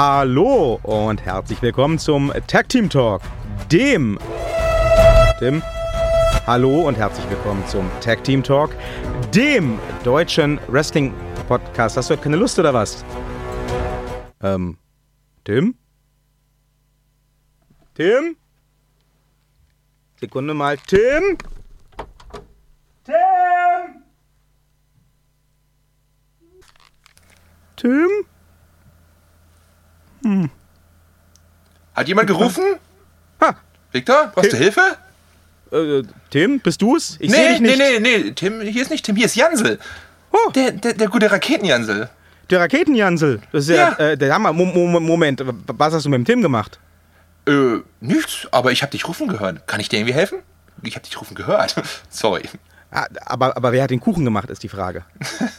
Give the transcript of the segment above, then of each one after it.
Hallo und herzlich willkommen zum Tag Team Talk, dem Tim. Hallo und herzlich willkommen zum Tag Team Talk, dem deutschen Wrestling Podcast. Hast du keine Lust oder was? Ähm, Tim? Tim? Sekunde mal, Tim? Tim? Tim? Hat jemand gerufen? Ha, Victor, brauchst du Hilfe? äh, Tim, bist du's? Ich nee, sehe dich nicht. nee, nee, nee, Tim, hier ist nicht Tim, hier ist Jansel. Oh. Der, der, der gute Raketenjansel. Der Raketenjansel. Das ist ja, Ja. Äh, der Hammer. Mo Mo Moment, was hast du mit dem Tim gemacht? Äh, nichts, aber ich hab dich rufen gehört. Kann ich dir irgendwie helfen? Ich hab dich rufen gehört. Sorry. Ah, aber, aber wer hat den Kuchen gemacht, ist die Frage.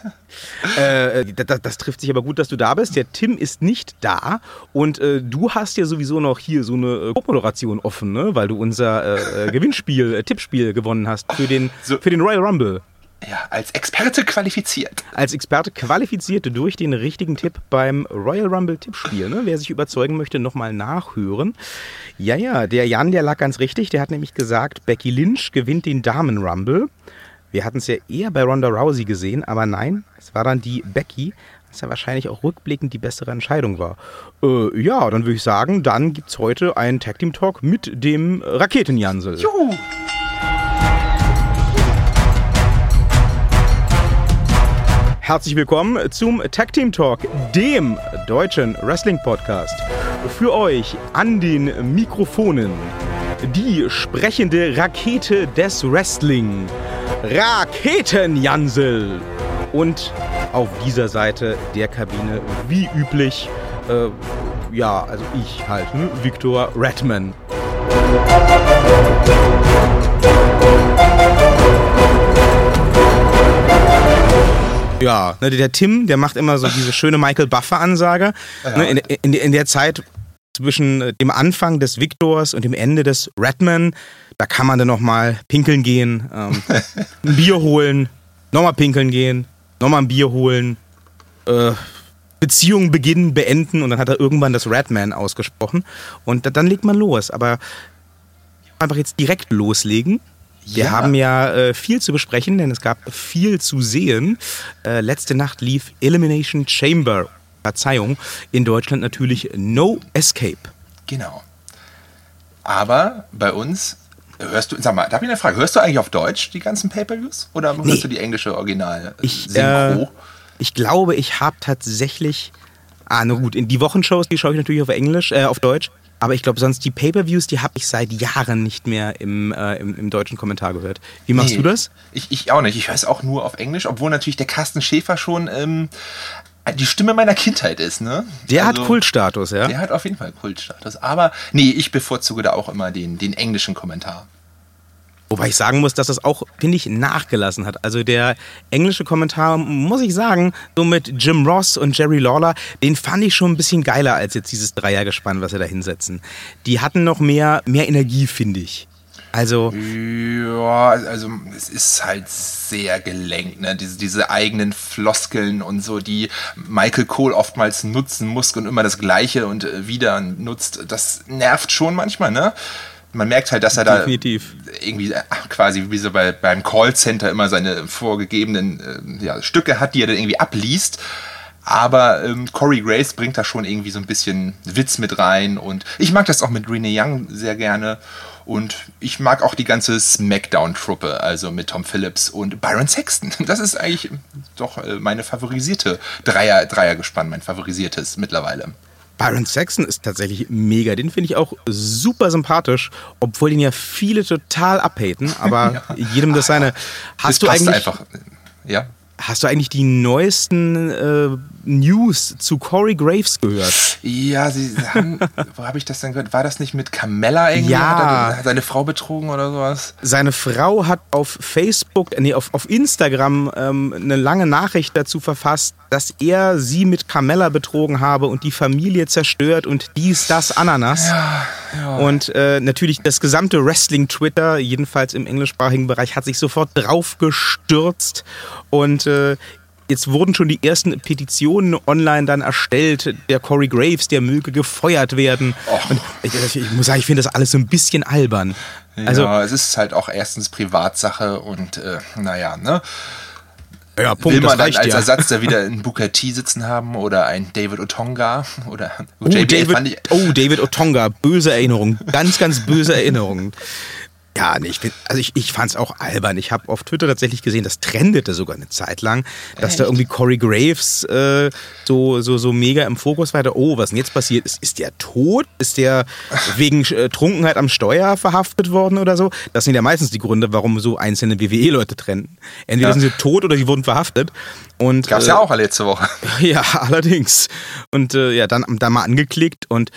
äh, das, das trifft sich aber gut, dass du da bist. Der Tim ist nicht da und äh, du hast ja sowieso noch hier so eine äh, Co-Moderation offen, ne? weil du unser äh, äh, Gewinnspiel, äh, Tippspiel gewonnen hast für den, So. für den Royal Rumble. Ja, als Experte qualifiziert. Als Experte qualifiziert durch den richtigen Tipp beim Royal Rumble Tippspiel. Ne? Wer sich überzeugen möchte, nochmal nachhören. Ja, ja, der Jan, der lag ganz richtig. Der hat nämlich gesagt, Becky Lynch gewinnt den Damen Rumble. Wir hatten es ja eher bei Ronda Rousey gesehen, aber nein, es war dann die Becky, was ja wahrscheinlich auch rückblickend die bessere Entscheidung war. Äh, ja, dann würde ich sagen, dann gibt es heute einen Tag Team Talk mit dem Raketenjansel. Juhu. Herzlich willkommen zum Tag Team Talk, dem deutschen Wrestling Podcast. Für euch an den Mikrofonen die sprechende Rakete des Wrestling, Raketenjansel. Und auf dieser Seite der Kabine, wie üblich, äh, ja, also ich halt, ne, Victor Redman. Ja, ne, der Tim, der macht immer so diese schöne Michael Buffer-Ansage. Ne, in, in, in der Zeit zwischen äh, dem Anfang des Victors und dem Ende des Redman, da kann man dann nochmal pinkeln gehen, ähm, ein Bier holen, nochmal pinkeln gehen, nochmal ein Bier holen, äh, Beziehung beginnen, beenden und dann hat er irgendwann das Redman ausgesprochen und da, dann legt man los. Aber einfach jetzt direkt loslegen. Wir Ja. haben ja äh, viel zu besprechen, denn es gab viel zu sehen. Äh, letzte Nacht lief Elimination Chamber. Verzeihung, in Deutschland natürlich No Escape. Genau. Aber bei uns, hörst du, sag mal, da habe ich eine Frage. Hörst du eigentlich auf Deutsch die ganzen Pay-Per-Views? Oder hörst Nee. du die englische Original Ich, Synchro? äh, ich glaube, ich habe tatsächlich. Ah, na gut, in die Wochenshows, die schaue ich natürlich auf Englisch, äh, auf Deutsch. Aber ich glaube, sonst die Pay-Per-Views, die habe ich seit Jahren nicht mehr im, äh, im, im deutschen Kommentar gehört. Wie machst Nee, du das? Ich, ich auch nicht. Ich höre es auch nur auf Englisch, obwohl natürlich der Carsten Schäfer schon ähm, die Stimme meiner Kindheit ist, ne? Der Also, hat Kultstatus, ja? Der hat auf jeden Fall Kultstatus. Aber nee, ich bevorzuge da auch immer den, den englischen Kommentar. Wobei ich sagen muss, dass das auch, finde ich, nachgelassen hat. Also der englische Kommentar, muss ich sagen, so mit Jim Ross und Jerry Lawler, den fand ich schon ein bisschen geiler als jetzt dieses Dreiergespann, was sie da hinsetzen. Die hatten noch mehr, mehr Energie, finde ich. Also, Ja, also es ist halt sehr gelenkt, ne? Diese, diese eigenen Floskeln und so, die Michael Cole oftmals nutzen muss und immer das Gleiche und äh, wieder nutzt. Das nervt schon manchmal, ne? Man merkt halt, dass er Definitiv. da irgendwie äh, quasi wie so bei, beim Callcenter immer seine vorgegebenen äh, ja, Stücke hat, die er dann irgendwie abliest. Aber ähm, Corey Grace bringt da schon irgendwie so ein bisschen Witz mit rein und ich mag das auch mit Renee Young sehr gerne. Und ich mag auch die ganze Smackdown-Truppe, also mit Tom Phillips und Byron Sexton. Das ist eigentlich doch äh, meine favorisierte Dreier, Dreiergespann, mein favorisiertes mittlerweile. Byron Saxon ist tatsächlich mega. Den finde ich auch super sympathisch, obwohl den ja viele total abhaten, aber jedem das seine. Hast Das du eigentlich, einfach. Ja. Hast du eigentlich die neuesten äh, News zu Corey Graves gehört? Ja, sie haben, wo habe ich das denn gehört? War das nicht mit Carmella irgendwie? Ja. Hat er seine Frau betrogen oder sowas? Seine Frau hat auf Facebook, nee, auf, auf Instagram ähm, eine lange Nachricht dazu verfasst, dass er sie mit Carmella betrogen habe und die Familie zerstört und dies, das, Ananas. Und äh, natürlich das gesamte Wrestling-Twitter, jedenfalls im englischsprachigen Bereich, hat sich sofort drauf gestürzt. Und äh, jetzt wurden schon die ersten Petitionen online dann erstellt, der Corey Graves, der möge gefeuert werden. Oh. Ich, ich, muss sagen, ich finde das alles so ein bisschen albern. Also, ja, es ist halt auch erstens Privatsache und äh, naja, ne? Ja, Punkt, Will man dann als ja. Ersatz da wieder einen Booker T sitzen haben oder ein David Otonga oder oh, David, oh, David Otonga, böse Erinnerung, ganz, ganz böse Erinnerung. Ja, nee, ich, also ich, ich fand es auch albern. Ich habe auf Twitter tatsächlich gesehen, das trendete sogar eine Zeit lang, dass Echt? da irgendwie Corey Graves äh, so, so, so mega im Fokus war. Oh, was denn jetzt passiert? Ist, ist der tot? Ist der wegen äh, Trunkenheit am Steuer verhaftet worden oder so? Das sind ja meistens die Gründe, warum so einzelne WWE-Leute trennen. Entweder ja. sind sie tot oder sie wurden verhaftet. Und, Gab's äh, ja auch letzte Woche. Ja, allerdings. Und äh, ja, dann, dann mal angeklickt und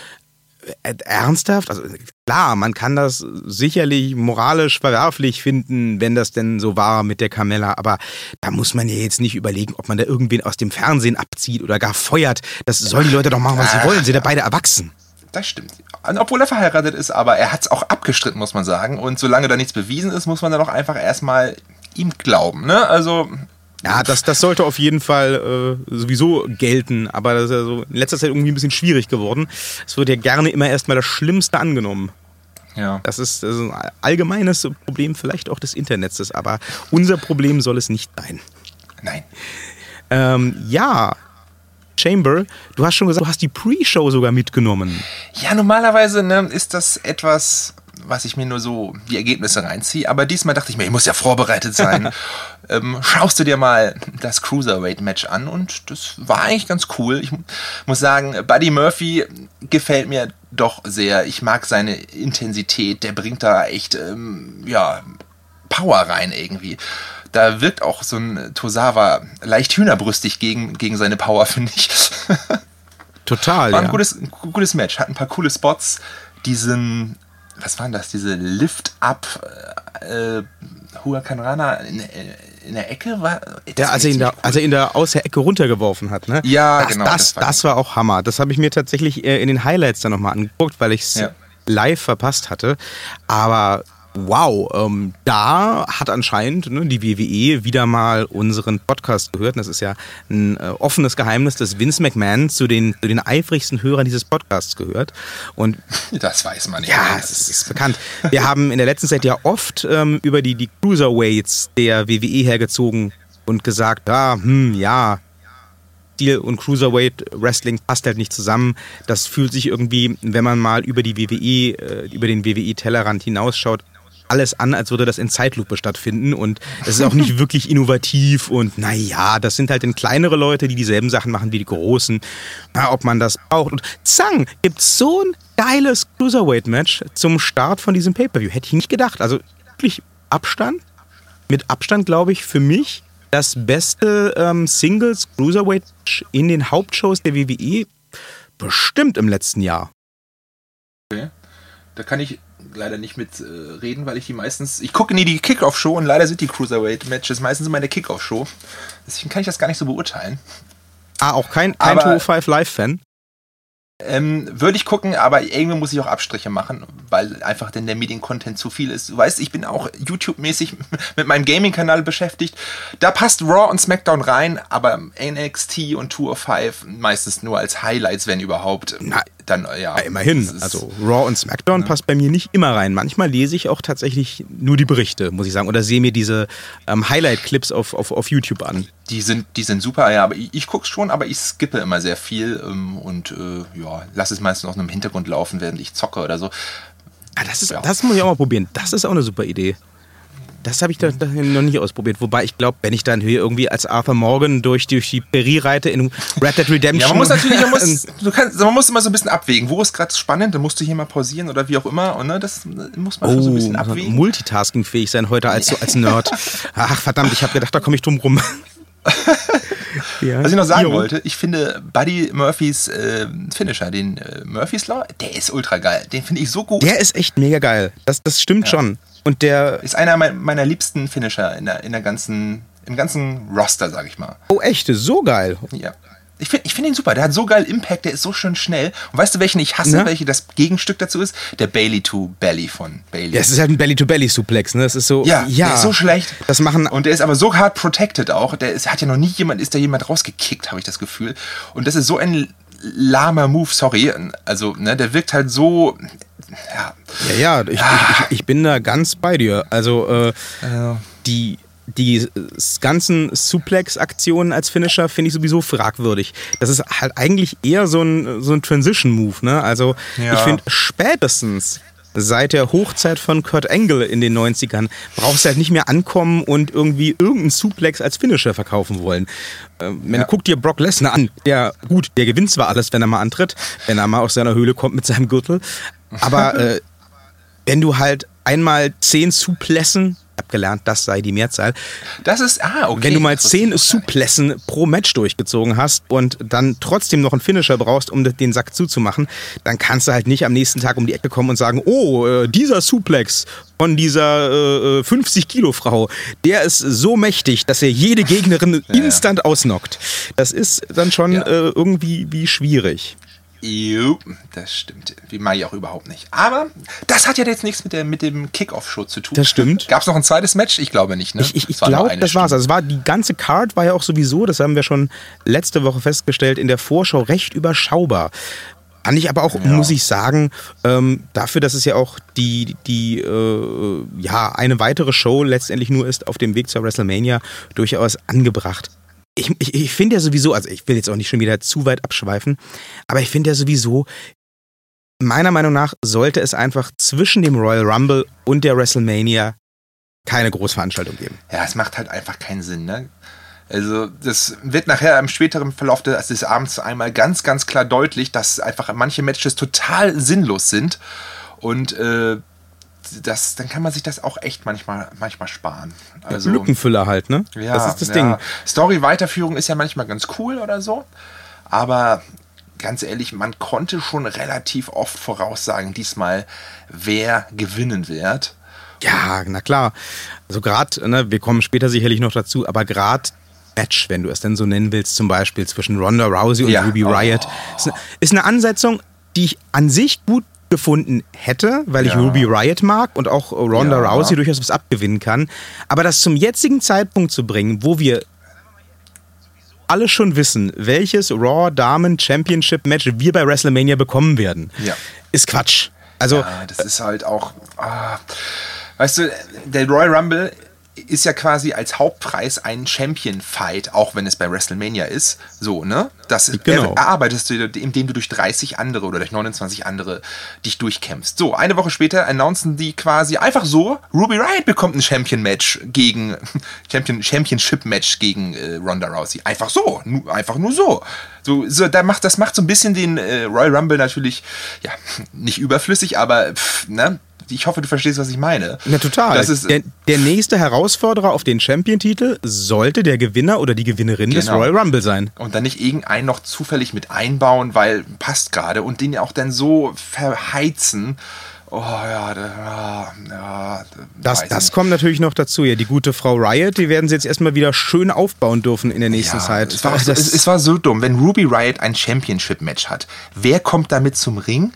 ernsthaft? Also klar, man kann das sicherlich moralisch verwerflich finden, wenn das denn so war mit der Carmella, aber da muss man ja jetzt nicht überlegen, ob man da irgendwen aus dem Fernsehen abzieht oder gar feuert. Das sollen die Leute doch machen, was sie wollen. Sind ja beide erwachsen. Das stimmt. Obwohl er verheiratet ist, aber er hat es auch abgestritten, muss man sagen. Und solange da nichts bewiesen ist, muss man da doch einfach erstmal ihm glauben. Ne? Also ja, das, das sollte auf jeden Fall äh, sowieso gelten, aber das ist ja so in letzter Zeit irgendwie ein bisschen schwierig geworden. Es wird ja gerne immer erstmal das Schlimmste angenommen. Ja. Das ist, das ist ein allgemeines Problem vielleicht auch des Internets, aber unser Problem soll es nicht sein. Nein. Ähm, ja, Chamber, du hast schon gesagt, du hast die Pre-Show sogar mitgenommen. Ja, normalerweise ne, ist das etwas was ich mir nur so die Ergebnisse reinziehe. Aber diesmal dachte ich mir, ich muss ja vorbereitet sein. ähm, schaust du dir mal das Cruiserweight-Match an und das war eigentlich ganz cool. Ich muss sagen, Buddy Murphy gefällt mir doch sehr. Ich mag seine Intensität. Der bringt da echt, ähm, ja, Power rein irgendwie. Da wirkt auch so ein Tosawa leicht hühnerbrüstig gegen, gegen seine Power, finde ich. Total. War ein ja. gutes, gutes Match. Hat ein paar coole Spots. Diesen was waren das, diese Lift-Up äh, Huracan Rana in, in, der Ecke war. Ja, als er, ihn da, als er ihn da aus der Ecke runtergeworfen hat, ne? Ja, das, genau. Das, das, war, das war auch Hammer. Das habe ich mir tatsächlich äh, in den Highlights dann nochmal angeguckt, weil ich es ja. live verpasst hatte. Aber wow, ähm, da hat anscheinend ne, die WWE wieder mal unseren Podcast gehört. Und das ist ja ein äh, offenes Geheimnis, dass Vince McMahon zu den, zu den eifrigsten Hörern dieses Podcasts gehört. Und das weiß man nicht. Ja, es ist, ist, bekannt. Wir haben in der letzten Zeit ja oft ähm, über die, die Cruiserweights der WWE hergezogen und gesagt, ja, hm, ja, Stil und Cruiserweight Wrestling passt halt nicht zusammen. Das fühlt sich irgendwie, wenn man mal über die WWE, äh, über den WWE Tellerrand hinausschaut, alles an, als würde das in Zeitlupe stattfinden und es ist auch nicht wirklich innovativ und naja, das sind halt dann kleinere Leute, die dieselben Sachen machen wie die Großen. Na, ob man das braucht. Und zang, gibt so ein geiles Cruiserweight-Match zum Start von diesem Pay-Per-View. Hätte ich nicht gedacht. Also wirklich Abstand, mit Abstand glaube ich für mich das beste ähm, Singles Cruiserweight in den Hauptshows der WWE bestimmt im letzten Jahr. Okay. Da kann ich leider nicht mit äh, reden, weil ich die meistens. Ich gucke nie die Kickoff-Show und leider sind die Cruiserweight-Matches meistens immer in der Kickoff-Show. Deswegen kann ich das gar nicht so beurteilen. Ah, auch kein, kein 205 Live-Fan? Ähm, würde ich gucken, aber irgendwie muss ich auch Abstriche machen, weil einfach denn der Medien-Content zu viel ist. Du weißt, ich bin auch YouTube-mäßig mit meinem Gaming-Kanal beschäftigt. Da passt Raw und SmackDown rein, aber NXT und Tour of Five meistens nur als Highlights, wenn überhaupt. Na, dann, ja. ja immerhin. Also Raw und SmackDown ja. passt bei mir nicht immer rein. Manchmal lese ich auch tatsächlich nur die Berichte, muss ich sagen, oder sehe mir diese ähm, Highlight-Clips auf, auf, auf YouTube an. Die sind, die sind super, ja, aber ich, ich gucke schon, aber ich skippe immer sehr viel ähm, und äh, ja, lasse es meistens noch im Hintergrund laufen, während ich zocke oder so. Ah, das, ist, ja. das muss ich auch mal probieren. Das ist auch eine super Idee. Das habe ich da, da, noch nicht ausprobiert. Wobei ich glaube, wenn ich dann hier irgendwie als Arthur Morgan durch, durch die Peri reite in Red Dead Redemption. Ja, man muss natürlich, man muss, du kannst, man muss immer so ein bisschen abwägen. Wo ist gerade spannend? Dann musst du hier mal pausieren oder wie auch immer. Und ne, das muss man oh, so ein bisschen abwägen. Multitasking-fähig sein heute als, als Nerd. Ach, verdammt, ich habe gedacht, da komme ich drum rum. ja. Was ich noch sagen jo. wollte, ich finde Buddy Murphys äh, Finisher, den äh, Murphys Law, der ist ultra geil. Den finde ich so gut. Der ist echt mega geil. Das, das stimmt ja. schon. Und der ist einer meiner liebsten Finisher in der, in der ganzen, im ganzen Roster, sag ich mal. Oh, echt? So geil. Ja. Ich finde ich find ihn super. Der hat so geil Impact, der ist so schön schnell. Und weißt du, welchen ich hasse, Ja. welche das Gegenstück dazu ist? Der Bailey to Belly von Bailey. Ja, es ist halt ein Belly-to-Belly-Suplex, ne? Das ist so. Ja, ja. der ist so schlecht. Das machen. Und der ist aber so hart protected auch. Der ist, hat ja noch nie jemand, ist da jemand rausgekickt, habe ich das Gefühl. Und das ist so ein lahmer Move, sorry. Also, ne, der wirkt halt so. Ja, Ja, ja, ich, ich, ich, ich bin da ganz bei dir. Also, äh, die, die äh, ganzen Suplex-Aktionen als Finisher finde ich sowieso fragwürdig. Das ist halt eigentlich eher so ein, so ein Transition-Move, ne? Also, Ja. ich finde spätestens seit der Hochzeit von Kurt Angle in den 90ern brauchst du halt nicht mehr ankommen und irgendwie irgendeinen Suplex als Finisher verkaufen wollen. Ähm, man Ja. guckt dir Brock Lesnar an. Der, gut, der gewinnt zwar alles, wenn er mal antritt, wenn er mal aus seiner Höhle kommt mit seinem Gürtel, aber äh, wenn du halt einmal zehn Suplessen, ich hab gelernt, das sei die Mehrzahl, das ist. Ah, okay. wenn du mal zehn. Suplessen pro Match durchgezogen hast und dann trotzdem noch einen Finisher brauchst, um den Sack zuzumachen, dann kannst du halt nicht am nächsten Tag um die Ecke kommen und sagen, oh, äh, dieser Suplex von dieser äh, 50 Kilo Frau, der ist so mächtig, dass er jede Gegnerin instant ausnockt. Das ist dann schon Ja. äh, irgendwie wie schwierig. Jo, das stimmt. Wie mag ich auch überhaupt nicht. Aber das hat ja jetzt nichts mit, der, mit dem Kickoff-Show zu tun. Das stimmt. Gab es noch ein zweites Match? Ich glaube nicht, ne? Ich, ich, ich glaube, das war's. Also es war die ganze Card war ja auch sowieso, das haben wir schon letzte Woche festgestellt, in der Vorschau recht überschaubar. Fand ich aber auch, muss ich sagen, ähm, dafür, dass es ja auch die, die äh, ja, eine weitere Show letztendlich nur ist auf dem Weg zur WrestleMania, durchaus angebracht. Ich, ich, ich finde ja sowieso, also ich will jetzt auch nicht schon wieder zu weit abschweifen, aber ich finde ja sowieso, meiner Meinung nach sollte es einfach zwischen dem Royal Rumble und der WrestleMania keine Großveranstaltung geben. Ja, es macht halt einfach keinen Sinn, ne? Also, das wird nachher im späteren Verlauf des, des Abends einmal ganz, ganz klar deutlich, dass einfach manche Matches total sinnlos sind. Und äh, das, dann kann man sich das auch echt manchmal, manchmal sparen. Also, Lückenfüller halt, ne? Ja, das ist das ja. Ding. Story-Weiterführung ist ja manchmal ganz cool oder so. Aber ganz ehrlich, man konnte schon relativ oft voraussagen, diesmal, wer gewinnen wird. Ja, na klar. Also gerade, ne, wir kommen später sicherlich noch dazu, aber gerade Match, wenn du es denn so nennen willst, zum Beispiel zwischen Ronda Rousey und Ja. Ruby Oh. Riot, ist eine, ist eine Ansetzung, die ich an sich gut gefunden hätte, weil ich Ja. Ruby Riot mag und auch Ronda Ja. Rousey durchaus was abgewinnen kann. Aber das zum jetzigen Zeitpunkt zu bringen, wo wir alle schon wissen, welches Raw Damen Championship Match wir bei WrestleMania bekommen werden, Ja. ist Quatsch. Also das ist halt auch. Ah, weißt du, der Royal Rumble ist ja quasi als Hauptpreis ein Champion-Fight, auch wenn es bei WrestleMania ist. So, ne? Das Genau. erarbeitest du, indem du durch 30 andere oder durch 29 andere dich durchkämpfst. So, eine Woche später announcen die quasi einfach so, Ruby Riot bekommt ein Champion-Match gegen, Champion, Championship-Match gegen äh, Ronda Rousey. Einfach so, nu, einfach nur so. So, so da macht, das macht so ein bisschen den äh, Royal Rumble natürlich, ja, nicht überflüssig, aber, pff, ne? Ich hoffe, du verstehst, was ich meine. Ja, total. Das ist, der, der nächste Herausforderer auf den Champion-Titel sollte der Gewinner oder die Gewinnerin des Genau. Royal Rumble sein. und dann nicht irgendeinen noch zufällig mit einbauen, weil passt gerade und den auch dann so verheizen. Oh ja, da, ja, ja Das, das nicht. kommt natürlich noch dazu. Ja, die gute Frau Riot, die werden sie jetzt erstmal wieder schön aufbauen dürfen in der nächsten ja, Zeit. Es war, Das- es, es war so dumm, wenn Ruby Riot ein Championship-Match hat. Wer kommt damit zum Ring?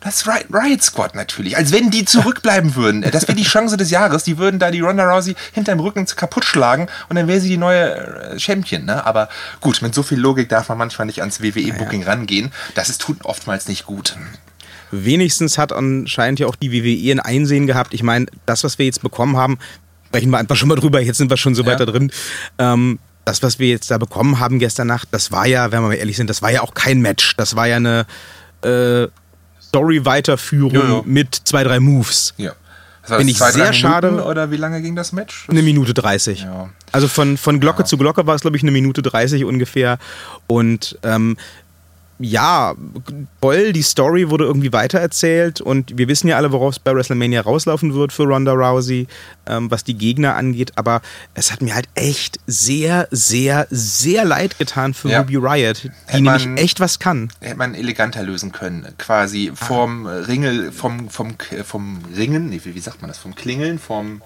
Das Riot, Riot Squad natürlich. Als wenn die zurückbleiben würden. Das wäre die Chance des Jahres. Die würden da die Ronda Rousey hinterm Rücken kaputt schlagen und dann wäre sie die neue äh, Champion. Ne? Aber gut, mit so viel Logik darf man manchmal nicht ans WWE-Booking rangehen. Das ist tut oftmals nicht gut. wenigstens hat anscheinend ja auch die WWE ein Einsehen gehabt. Ich meine, das, was wir jetzt bekommen haben, sprechen wir einfach schon mal drüber. Jetzt sind wir schon so Ja. weiter drin. Ähm, das, was wir jetzt da bekommen haben gestern Nacht, das war ja, wenn wir mal ehrlich sind, das war ja auch kein Match. Das war ja eine äh, Story-Weiterführung Ja, ja. mit zwei, drei Moves. Ja. Das Finde das ich zwei, sehr schade. Oder wie lange ging das Match? Eine Minute 30. Ja. Also von, von Glocke zu Glocke war es, glaube ich, eine Minute 30 ungefähr. Und ähm, ja, toll, die Story wurde irgendwie weitererzählt und wir wissen ja alle, worauf es bei WrestleMania rauslaufen wird für Ronda Rousey, ähm, was die Gegner angeht. Aber es hat mir halt echt sehr, sehr, sehr leid getan für Ja. Ruby Riot, die Hätte man- nämlich echt was kann. hätte man eleganter lösen können. Quasi vom Ringel, vom, vom, vom Ringen, nee, wie, wie sagt man das? Vom Klingeln, vom,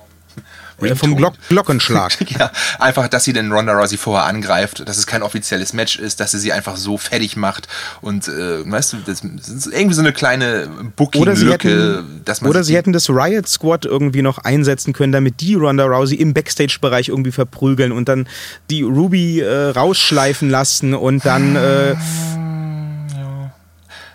Ringtone. Vom Glock Glockenschlag. ja, einfach, dass sie den Ronda Rousey vorher angreift, dass es kein offizielles Match ist, dass sie sie einfach so fertig macht und äh, weißt du, das ist irgendwie so eine kleine Booking-Lücke. Oder sie hätten das Riot Squad irgendwie noch einsetzen können, damit die Ronda Rousey im Backstage-Bereich irgendwie verprügeln und dann die Ruby äh, rausschleifen lassen und dann äh,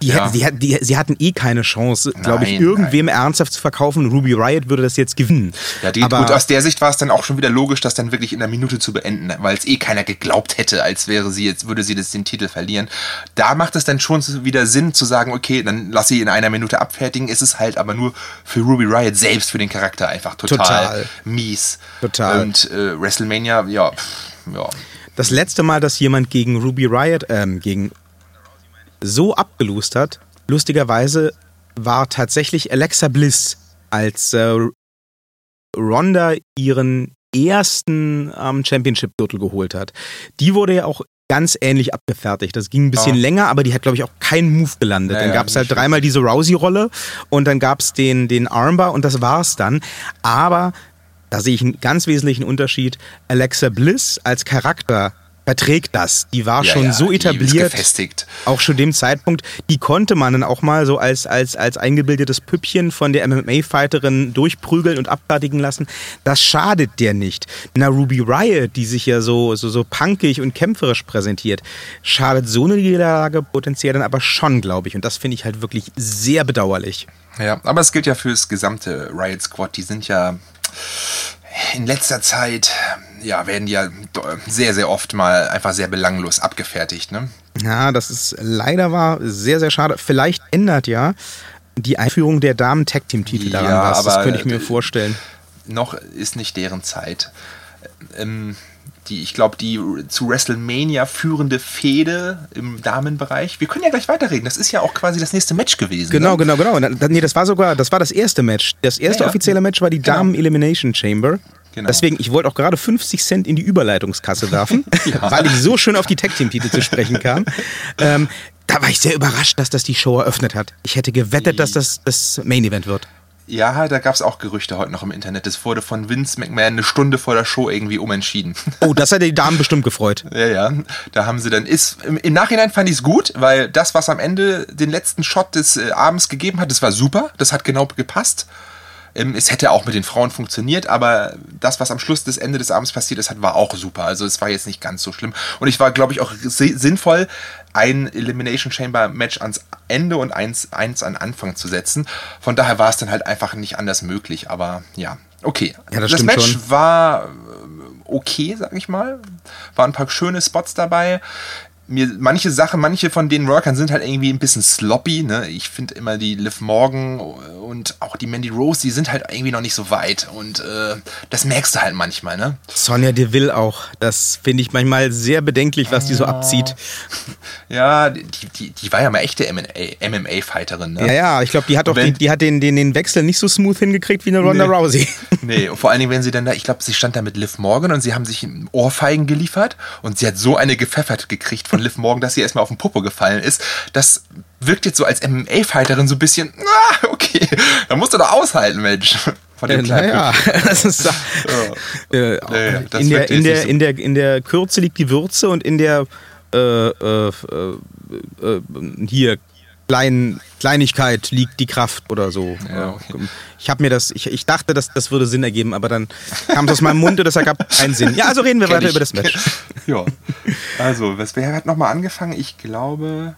die, ja. die, die, sie hatten eh keine Chance, glaube ich, irgendwem nein. ernsthaft zu verkaufen. Ruby Riot würde das jetzt gewinnen. Ja, die, Aber gut, aus der Sicht war es dann auch schon wieder logisch, das dann wirklich in einer Minute zu beenden, weil es eh keiner geglaubt hätte, als wäre sie jetzt, würde sie das den Titel verlieren. Da macht es dann schon wieder Sinn zu sagen, okay, dann lass sie in einer Minute abfertigen. Es ist halt aber nur für Ruby Riot selbst, für den Charakter einfach total, total. mies. Total. Und äh, WrestleMania, ja, pff, ja. Das letzte Mal, dass jemand gegen Ruby Riot, ähm, gegen so abgelust hat, lustigerweise war tatsächlich Alexa Bliss, als äh, Ronda ihren ersten ähm, Championship-Gürtel geholt hat. Die wurde ja auch ganz ähnlich abgefertigt. Das ging ein bisschen oh. länger, aber die hat, glaube ich, auch keinen Move gelandet. Naja, dann gab es halt dreimal diese Rousey-Rolle und dann gab es den, den Armbar und das war's dann. Aber da sehe ich einen ganz wesentlichen Unterschied. Alexa Bliss als Charakter verträgt das. Die war ja, schon ja, so etabliert. Gefestigt. Auch schon dem Zeitpunkt. Die konnte man dann auch mal so als, als, als eingebildetes Püppchen von der MMA-Fighterin durchprügeln und abfertigen lassen. Das schadet der nicht. Na, Ruby Riot, die sich ja so, so, so punkig und kämpferisch präsentiert, schadet so eine Niederlage potenziell dann aber schon, glaube ich. Und das finde ich halt wirklich sehr bedauerlich. Ja, aber es gilt ja fürs gesamte Riot Squad. Die sind ja in letzter Zeit ja, werden die ja sehr, sehr oft mal einfach sehr belanglos abgefertigt. Ne? Ja, das ist leider war sehr, sehr schade. Vielleicht ändert ja die Einführung der Damen-Tag-Team-Titel daran ja, was. Das könnte ich mir vorstellen. Noch ist nicht deren Zeit. Ähm, die, ich glaube, die zu WrestleMania führende Fehde im Damenbereich. Wir können ja gleich weiterreden. Das ist ja auch quasi das nächste Match gewesen. Genau, ne? genau, genau. Nee, das war sogar, das war das erste Match. Das erste ja, ja. offizielle Match war die genau. Damen Elimination Chamber. Genau. Deswegen, ich wollte auch gerade 50 Cent in die Überleitungskasse werfen, ja. weil ich so schön auf die Tag-Team-Titel zu sprechen kam. Ähm, da war ich sehr überrascht, dass das die Show eröffnet hat. Ich hätte gewettet, dass das das Main-Event wird. Ja, da gab es auch Gerüchte heute noch im Internet. Es wurde von Vince McMahon eine Stunde vor der Show irgendwie umentschieden. Oh, das hat die Damen bestimmt gefreut. ja, ja. Da haben sie dann ist im, im Nachhinein fand ich es gut, weil das, was am Ende den letzten Shot des äh, Abends gegeben hat, das war super. Das hat genau gepasst. Ähm, es hätte auch mit den Frauen funktioniert, aber das, was am Schluss des Ende des Abends passiert ist, war auch super. Also es war jetzt nicht ganz so schlimm. Und ich war, glaube ich, auch sinnvoll, ein Elimination Chamber Match ans Ende und eins, eins an Anfang zu setzen. Von daher war es dann halt einfach nicht anders möglich. Aber ja, okay. Ja, das, das Match schon. war äh, okay, sag ich mal. Waren ein paar schöne Spots dabei mir manche Sachen, manche von den Workern sind halt irgendwie ein bisschen sloppy. Ne? Ich finde immer die Liv Morgan und auch die Mandy Rose, die sind halt irgendwie noch nicht so weit und äh, das merkst du halt manchmal. Ne? Sonja Deville auch. Das finde ich manchmal sehr bedenklich, was die so abzieht. Ja, die, die, die war ja mal echte MMA-Fighterin. Ne? Ja, ja, ich glaube, die hat auch die, die hat den, den, den Wechsel nicht so smooth hingekriegt wie eine Ronda nee. Rousey. Nee, und vor allen Dingen, wenn sie dann da, ich glaube, sie stand da mit Liv Morgan und sie haben sich Ohrfeigen geliefert und sie hat so eine gepfeffert gekriegt von von Liv Morgan, dass sie erstmal auf den Popo gefallen ist. Das wirkt jetzt so als MMA-Fighterin so ein bisschen, ah, okay, da musst du doch aushalten, Mensch. Von dem äh, naja, das ist ja. äh, nee, das in, der, in, der, in, der, in der Kürze liegt die Würze und in der äh, äh, äh, äh hier Klein, Kleinigkeit liegt die Kraft oder so. Ja, okay. Ich habe mir das, ich, ich dachte, das, das würde Sinn ergeben, aber dann kam es aus meinem Mund und das ergab keinen Sinn. Ja, also reden wir Kenn weiter ich. über das Match. ja. Also, was wer hat nochmal angefangen? Ich glaube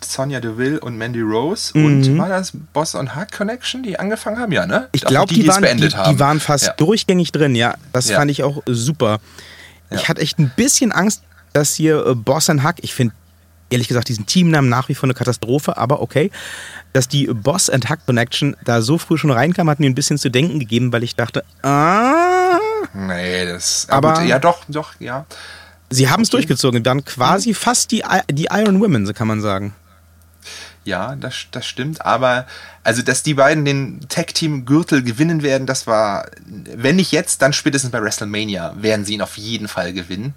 Sonja Deville und Mandy Rose mhm. und war das Boss und Hug Connection, die angefangen haben, ja, ne? Ich glaube, die, die, waren, die, die, waren fast ja. durchgängig drin, ja. Das ja. fand ich auch super. Ich hatte echt ein bisschen Angst, dass hier äh, Boss und Hug, ich finde ehrlich gesagt diesen Teamnamen nach wie vor eine Katastrophe, aber okay. Dass die Boss and Hack Connection da so früh schon reinkam, hat mir ein bisschen zu denken gegeben, weil ich dachte, ah. Nee, das. Aber, aber ja, doch, doch, ja. Sie haben es okay. durchgezogen, dann quasi mhm. fast die, die Iron Women, so kann man sagen. Ja, das, das stimmt, aber also, dass die beiden den Tag-Team-Gürtel gewinnen werden, das war, wenn nicht jetzt, dann spätestens bei WrestleMania werden sie ihn auf jeden Fall gewinnen.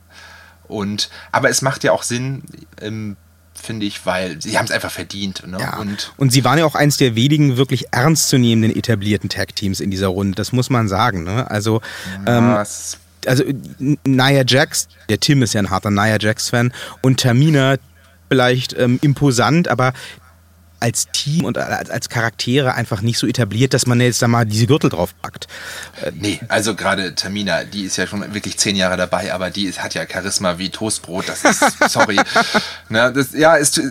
Und, aber es macht ja auch Sinn, ähm, finde ich, weil sie haben es einfach verdient. Ne? Ja. Und, und sie waren ja auch eins der wenigen wirklich ernstzunehmenden etablierten Tag-Teams in dieser Runde, das muss man sagen. Ne? Also, ja, ähm, also Nia Jax, der Tim ist ja ein harter Nia Jax-Fan und Tamina vielleicht ähm, imposant, aber als Team und als, als Charaktere einfach nicht so etabliert, dass man jetzt da mal diese Gürtel drauf packt. Äh, nee, also gerade Tamina, die ist ja schon wirklich zehn Jahre dabei, aber die ist, hat ja Charisma wie Toastbrot. Das ist, sorry. ne, das, ja, ist,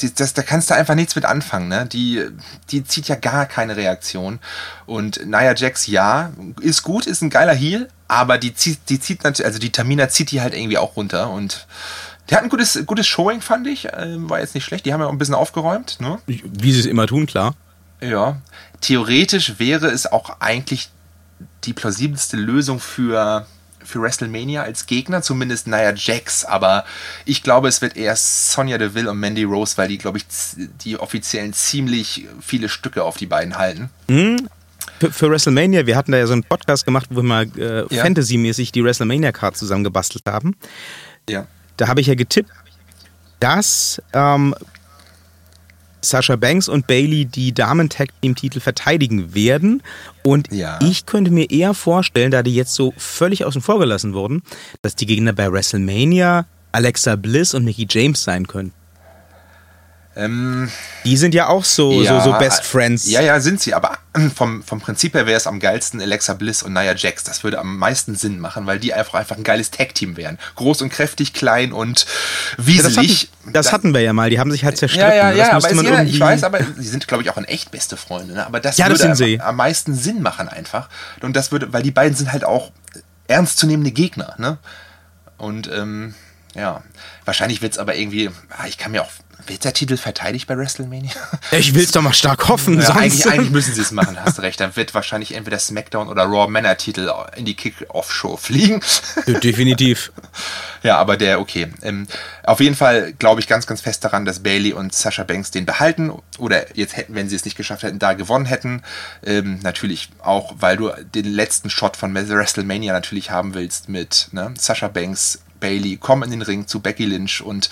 das, das, da kannst du einfach nichts mit anfangen. Ne? Die, die zieht ja gar keine Reaktion. Und Nia Jax, ja, ist gut, ist ein geiler Heel, aber die zieht, die zieht natürlich, also die Tamina zieht die halt irgendwie auch runter und der hat ein gutes, gutes Showing, fand ich. Ähm, war jetzt nicht schlecht. Die haben ja auch ein bisschen aufgeräumt. Ne? Wie sie es immer tun, klar. Ja. Theoretisch wäre es auch eigentlich die plausibelste Lösung für, für WrestleMania als Gegner, zumindest Nia Jax. Aber ich glaube, es wird eher Sonja Deville und Mandy Rose, weil die, glaube ich, die offiziellen ziemlich viele Stücke auf die beiden halten. Mhm. Für, für, WrestleMania, wir hatten da ja so einen Podcast gemacht, wo wir mal äh, ja. Fantasy-mäßig die WrestleMania-Card zusammengebastelt haben. Ja da habe ich ja getippt, dass ähm, Sasha Banks und Bailey die Damen-Tag-Team-Titel verteidigen werden. Und ja. ich könnte mir eher vorstellen, da die jetzt so völlig außen vor gelassen wurden, dass die Gegner bei WrestleMania Alexa Bliss und Mickey James sein können. Ähm, die sind ja auch so, ja, so, so Best Friends. Ja, ja, sind sie, aber vom, vom Prinzip her wäre es am geilsten Alexa Bliss und Nia Jax. Das würde am meisten Sinn machen, weil die einfach, einfach ein geiles Tag-Team wären. Groß und kräftig, klein und wieselig. Ja, das, hatten, das hatten, wir ja mal, die haben sich halt zerstritten. Ja, ja, ja, aber man jeder, ich weiß, aber sie sind, glaube ich, auch in echt beste Freunde. Ne? Aber das ja, würde das am, am, meisten Sinn machen einfach. Und das würde, weil die beiden sind halt auch ernstzunehmende Gegner. Ne? Und ähm, ja, wahrscheinlich wird es aber irgendwie, ah, ich kann mir auch wird der Titel verteidigt bei WrestleMania? Ich will es doch mal stark hoffen. Ja, eigentlich, eigentlich, müssen sie es machen, hast du recht. Dann wird wahrscheinlich entweder SmackDown oder Raw Männer Titel in die Kick-Off-Show fliegen. Definitiv. Ja, aber der, okay. Ähm, auf jeden Fall glaube ich ganz, ganz fest daran, dass Bailey und Sasha Banks den behalten oder jetzt hätten, wenn sie es nicht geschafft hätten, da gewonnen hätten. Ähm, natürlich auch, weil du den letzten Shot von WrestleMania natürlich haben willst mit ne? Sasha Banks Bailey kommen in den Ring zu Becky Lynch und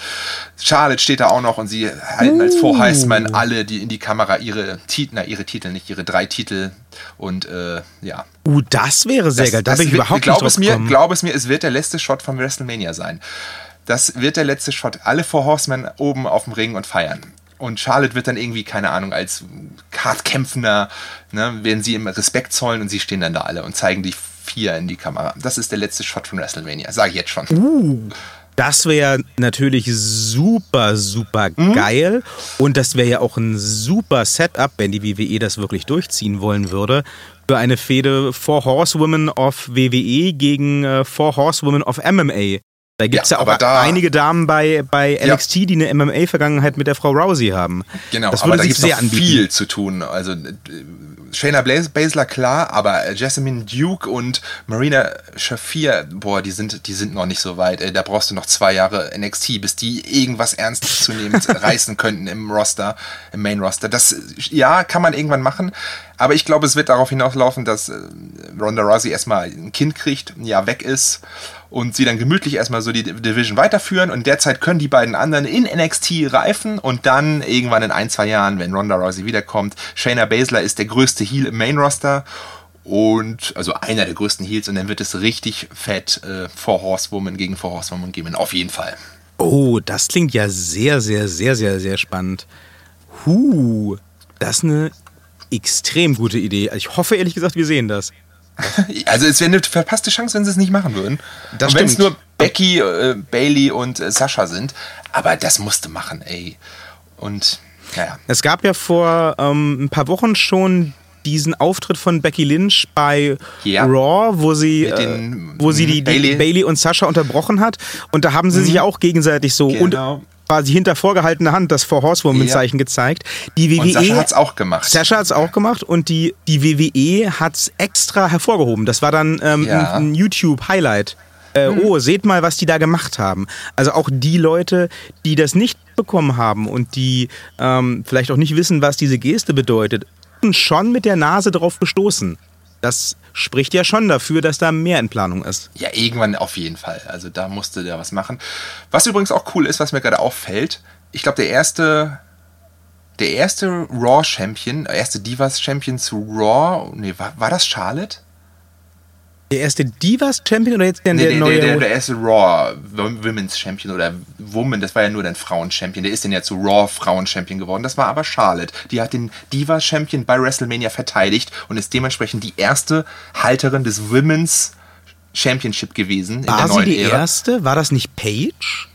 Charlotte steht da auch noch und sie halten uh. als Vorheißmann alle die in die Kamera ihre Titel, na ihre Titel, nicht ihre drei Titel und äh, ja. Uh, das wäre sehr das, geil. Da bin ich überhaupt glaub nicht es mir, Glaube es mir, es wird der letzte Shot von WrestleMania sein. Das wird der letzte Shot. Alle Four Horsemen oben auf dem Ring und feiern. Und Charlotte wird dann irgendwie, keine Ahnung, als hart kämpfender, ne, werden sie ihm Respekt zollen und sie stehen dann da alle und zeigen die vier in die Kamera. Das ist der letzte Shot von WrestleMania, sage ich jetzt schon. Uh. Das wäre natürlich super, super mhm. geil. Und das wäre ja auch ein super Setup, wenn die WWE das wirklich durchziehen wollen würde, für eine Fehde Four Horsewomen of WWE gegen äh, Four Horsewomen of MMA. Da gibt es ja, ja, auch da, einige Damen bei, bei NXT, ja. die eine MMA-Vergangenheit mit der Frau Rousey haben. Genau, das aber da gibt es viel zu tun. Also Shayna Baszler, klar, aber Jasmine Duke und Marina Shafir, boah, die sind, die sind noch nicht so weit. Da brauchst du noch zwei Jahre NXT, bis die irgendwas ernstzunehmend reißen könnten im Roster, im Main-Roster. Das, ja, kann man irgendwann machen. Aber ich glaube, es wird darauf hinauslaufen, dass äh, Ronda Rousey erstmal ein Kind kriegt, ein Jahr weg ist und sie dann gemütlich erstmal so die Division weiterführen und derzeit können die beiden anderen in NXT reifen und dann irgendwann in ein, zwei Jahren, wenn Ronda Rousey wiederkommt, Shayna Baszler ist der größte Heel im Main Roster und also einer der größten Heels und dann wird es richtig fett äh, Four Horsewoman gegen Four Horsewoman geben, auf jeden Fall. Oh, das klingt ja sehr, sehr, sehr, sehr, sehr spannend. Huh, das ist eine extrem gute Idee. Ich hoffe ehrlich gesagt, wir sehen das. Also es wäre eine verpasste Chance, wenn sie es nicht machen würden. Das wenn es nur Becky, äh, Bailey und äh, Sascha sind. Aber das musste machen, ey. Und naja. Es gab ja vor ähm, ein paar Wochen schon diesen Auftritt von Becky Lynch bei ja. Raw, wo sie, äh, wo sie die, Bailey. die, Bailey. und Sascha unterbrochen hat. Und da haben sie mhm. sich auch gegenseitig so genau quasi hinter vorgehaltener Hand das Four Horsewoman-Zeichen ja. gezeigt. Die WWE, und Sascha hat's auch gemacht. Sascha hat's auch gemacht und die, die WWE hat's extra hervorgehoben. Das war dann ähm, ja. ein, ein YouTube-Highlight. Äh, hm. Oh, seht mal, was die da gemacht haben. Also auch die Leute, die das nicht bekommen haben und die ähm, vielleicht auch nicht wissen, was diese Geste bedeutet, schon mit der Nase drauf gestoßen Das spricht ja schon dafür, dass da mehr in Planung ist. Ja, irgendwann auf jeden Fall. Also da musste der was machen. Was übrigens auch cool ist, was mir gerade auffällt, ich glaube, der erste der erste Raw Champion, erste Divas Champion zu Raw, nee, war, war das Charlotte? Der erste Divas Champion oder jetzt der, nee, der, der neue? Der, der, erste Raw Women's Champion oder Woman, das war ja nur dein Frauen Champion. Der ist dann ja zu Raw Frauen Champion geworden. Das war aber Charlotte. Die hat den Divas Champion bei WrestleMania verteidigt und ist dementsprechend die erste Halterin des Women's Championship gewesen in war der sie neuen die Ära. erste? War das nicht Paige?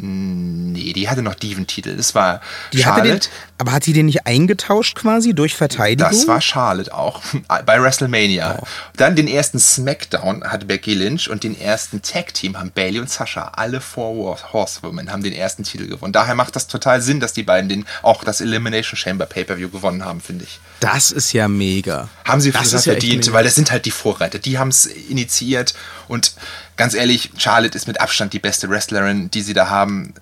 Nee, die hatte noch Diven-Titel. Das war Die hatte den, Charlotte. aber hat sie den nicht eingetauscht quasi durch Verteidigung? Das war Charlotte auch bei WrestleMania. Oh. Dann den ersten SmackDown hat Becky Lynch und den ersten Tag Team haben Bailey und Sasha. Alle Four Horsewomen haben den ersten Titel gewonnen. Daher macht das total Sinn, dass die beiden den auch das Elimination Chamber Pay-per-View gewonnen haben, finde ich. Das ist ja mega. Haben sie das das ja verdient, weil das sind halt die Vorreiter. Die haben es initiiert und ganz ehrlich, Charlotte ist mit Abstand die beste Wrestlerin, die sie da haben.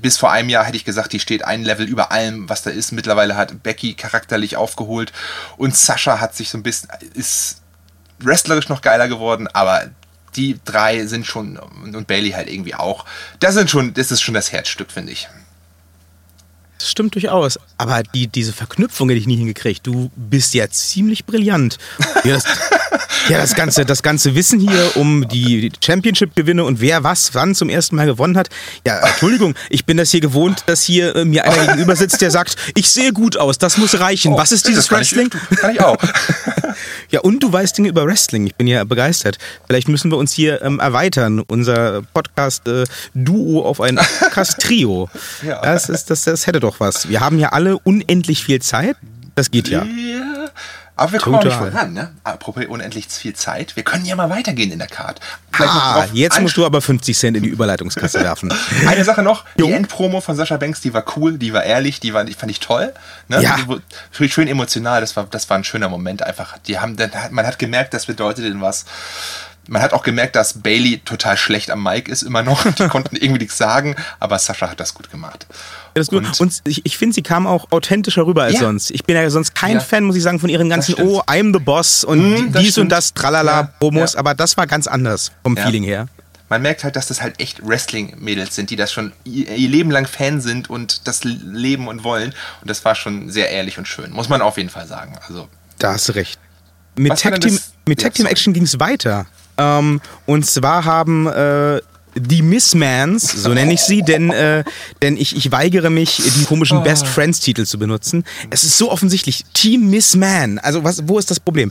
Bis vor einem Jahr hätte ich gesagt, die steht ein Level über allem, was da ist. Mittlerweile hat Becky charakterlich aufgeholt und Sascha hat sich so ein bisschen, ist wrestlerisch noch geiler geworden, aber die drei sind schon, und Bailey halt irgendwie auch, das sind schon, das ist schon das Herzstück, finde ich. Das stimmt durchaus. Aber die, diese Verknüpfung hätte ich nie hingekriegt. Du bist ja ziemlich brillant. Ja, das, ja, das, ganze, das ganze Wissen hier um die Championship-Gewinne und wer was wann zum ersten Mal gewonnen hat. Ja, Entschuldigung, ich bin das hier gewohnt, dass hier äh, mir einer gegenüber sitzt, der sagt, ich sehe gut aus, das muss reichen. was ist dieses Oh, das kann Wrestling? Ich, kann ich auch. Ja, und du weißt Dinge über Wrestling. Ich bin ja begeistert. Vielleicht müssen wir uns hier ähm, erweitern, unser Podcast-Duo auf ein Podcast-Trio. Ja. Das, ist, das, das hätte doch was. Wir haben ja alle unendlich viel Zeit. Das geht ja. Ja. Aber wir kommen auch nicht voran, ne? Apropos unendlich viel Zeit. Wir können ja mal weitergehen in der Card. Vielleicht Ah, jetzt musst du aber 50 Cent in die Überleitungskasse werfen. Eine Sache noch, die. Endpromo von Sascha Banks, die war cool, die war ehrlich, die war, die fand ich toll. Ne? Ja. Die schön, emotional, das war, das war ein schöner Moment einfach. Die haben, man hat gemerkt, das bedeutet denn was. Man hat auch gemerkt, dass Bailey total schlecht am Mic ist immer noch. Die konnten irgendwie nichts sagen, aber Sascha hat das gut gemacht. Das gut. Und- Und, ich, ich finde, sie kam auch authentischer rüber als Ja. sonst. Ich bin ja sonst kein Ja. Fan, muss ich sagen, von ihren ganzen. Oh, I'm the Boss und Mhm, dies und stimmt. das, tralala, Promos, aber das war ganz anders vom. Feeling her. Man merkt halt, dass das halt echt Wrestling-Mädels sind, die das schon ihr Leben lang Fan sind und das leben und wollen. Und das war schon sehr ehrlich und schön, muss man auf jeden Fall sagen. Also, Da hast du recht. Mit Tag Team, mit Tag Team. Action ging es weiter. Ähm, und zwar haben äh, die Missmans, so nenne ich sie, denn, äh, denn ich, ich weigere mich, die komischen Best Friends Titel zu benutzen. Es ist so offensichtlich. Team Missman. Also was, wo ist das Problem?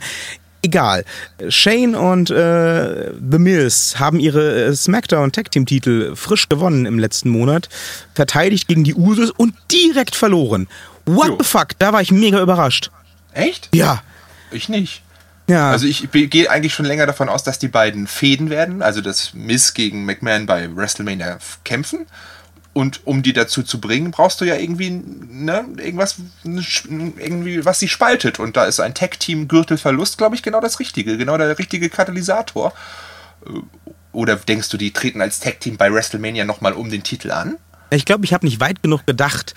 Egal. Shane und äh, The Miz haben ihre äh, SmackDown Tag Team Titel frisch gewonnen im letzten Monat, verteidigt gegen die Usos und direkt verloren. What Jo. the fuck? Da war ich mega überrascht. echt? Ja. Ich nicht. Ja. Also ich gehe eigentlich schon länger davon aus, dass die beiden Fäden werden, also dass Miss gegen McMahon bei WrestleMania kämpfen. Und um die dazu zu bringen, brauchst du ja irgendwie ne, irgendwas, irgendwie, was sie spaltet. Und da ist ein Tag-Team-Gürtelverlust, glaube ich, genau das Richtige, genau der richtige Katalysator. Äh, Oder denkst du, die treten als Tag-Team bei WrestleMania nochmal um den Titel an? Ich glaube, ich habe nicht weit genug gedacht.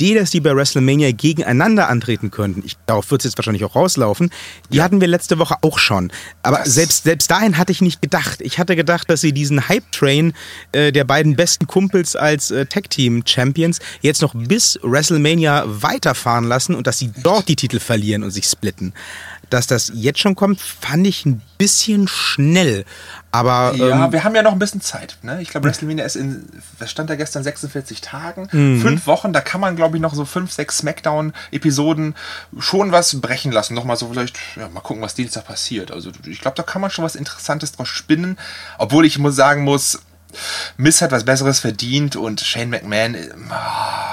Die, dass die bei WrestleMania gegeneinander antreten könnten, ich, darauf wird es jetzt wahrscheinlich auch rauslaufen, die hatten wir letzte Woche auch schon. Aber Das- selbst, selbst dahin hatte ich nicht gedacht. Ich hatte gedacht, dass sie diesen Hype-Train äh, der beiden besten Kumpels als äh, Tag-Team-Champions jetzt noch bis WrestleMania weiterfahren lassen und dass sie dort die Titel verlieren und sich splitten. Dass das jetzt schon kommt, fand ich ein bisschen schnell. Aber Ja, ähm, wir haben ja noch ein bisschen Zeit. Ne? Ich glaube, WrestleMania ist in, was stand da gestern, 46 Tagen, Mhm. fünf Wochen. Da kann man, glaube ich, noch so fünf, sechs Smackdown-Episoden schon was brechen lassen. Nochmal so vielleicht, ja, mal gucken, was Dienstag passiert. Also ich glaube, da kann man schon was Interessantes draus spinnen. Obwohl ich muss sagen muss, Miss hat was Besseres verdient und Shane McMahon. ah,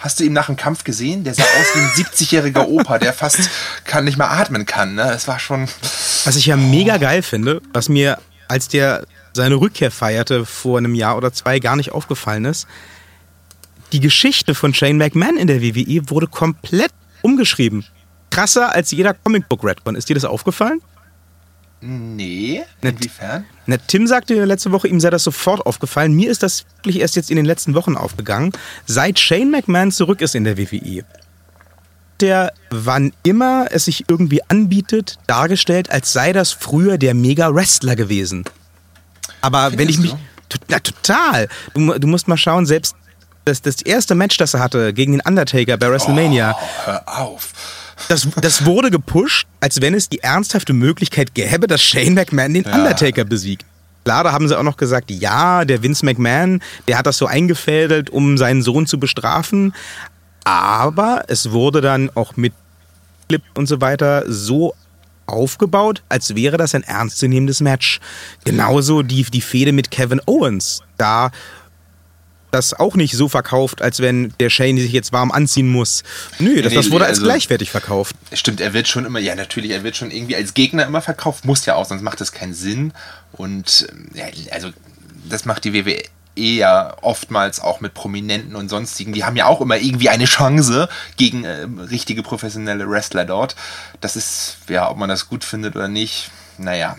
Hast du ihn nach dem Kampf gesehen? Der sah aus wie ein 70-jähriger Opa, der fast kann nicht mehr atmen kann. Ne? Es war schon. Was ich ja mega geil finde, was mir, als der seine Rückkehr feierte vor einem Jahr oder zwei, gar nicht aufgefallen ist, die Geschichte von Shane McMahon in der WWE wurde komplett umgeschrieben. Krasser als jeder Comicbook Redcon. Ist dir das aufgefallen? Nee, inwiefern? Na, Tim sagte letzte Woche, ihm sei das sofort aufgefallen. Mir ist das wirklich erst jetzt in den letzten Wochen aufgegangen, seit Shane McMahon zurück ist in der WWE. der, wann immer es sich irgendwie anbietet, dargestellt, als sei das früher der Mega-Wrestler gewesen. Aber Findest wenn ich mich. Du? Na, total. Du, du musst mal schauen, selbst das, das erste Match, das er hatte gegen den Undertaker bei WrestleMania. Oh, hör auf. Das, das wurde gepusht, als wenn es die ernsthafte Möglichkeit gäbe, dass Shane McMahon den ja. Undertaker besiegt. Klar, da haben sie auch noch gesagt, ja, der Vince McMahon, der hat das so eingefädelt, um seinen Sohn zu bestrafen. Aber es wurde dann auch mit Clip und so weiter so aufgebaut, als wäre das ein ernstzunehmendes Match. Genauso die, die Fehde mit Kevin Owens. Da das auch nicht so verkauft, als wenn der Shane sich jetzt warm anziehen muss. Nö, das, nee, das wurde als also, gleichwertig verkauft. Stimmt, er wird schon immer, ja natürlich, er wird schon irgendwie als Gegner immer verkauft, muss ja auch, sonst macht das keinen Sinn. Und ja, also das macht die WWE ja oftmals auch mit Prominenten und sonstigen. Die haben ja auch immer irgendwie eine Chance gegen äh, richtige professionelle Wrestler dort. Das ist, ja, ob man das gut findet oder nicht, naja,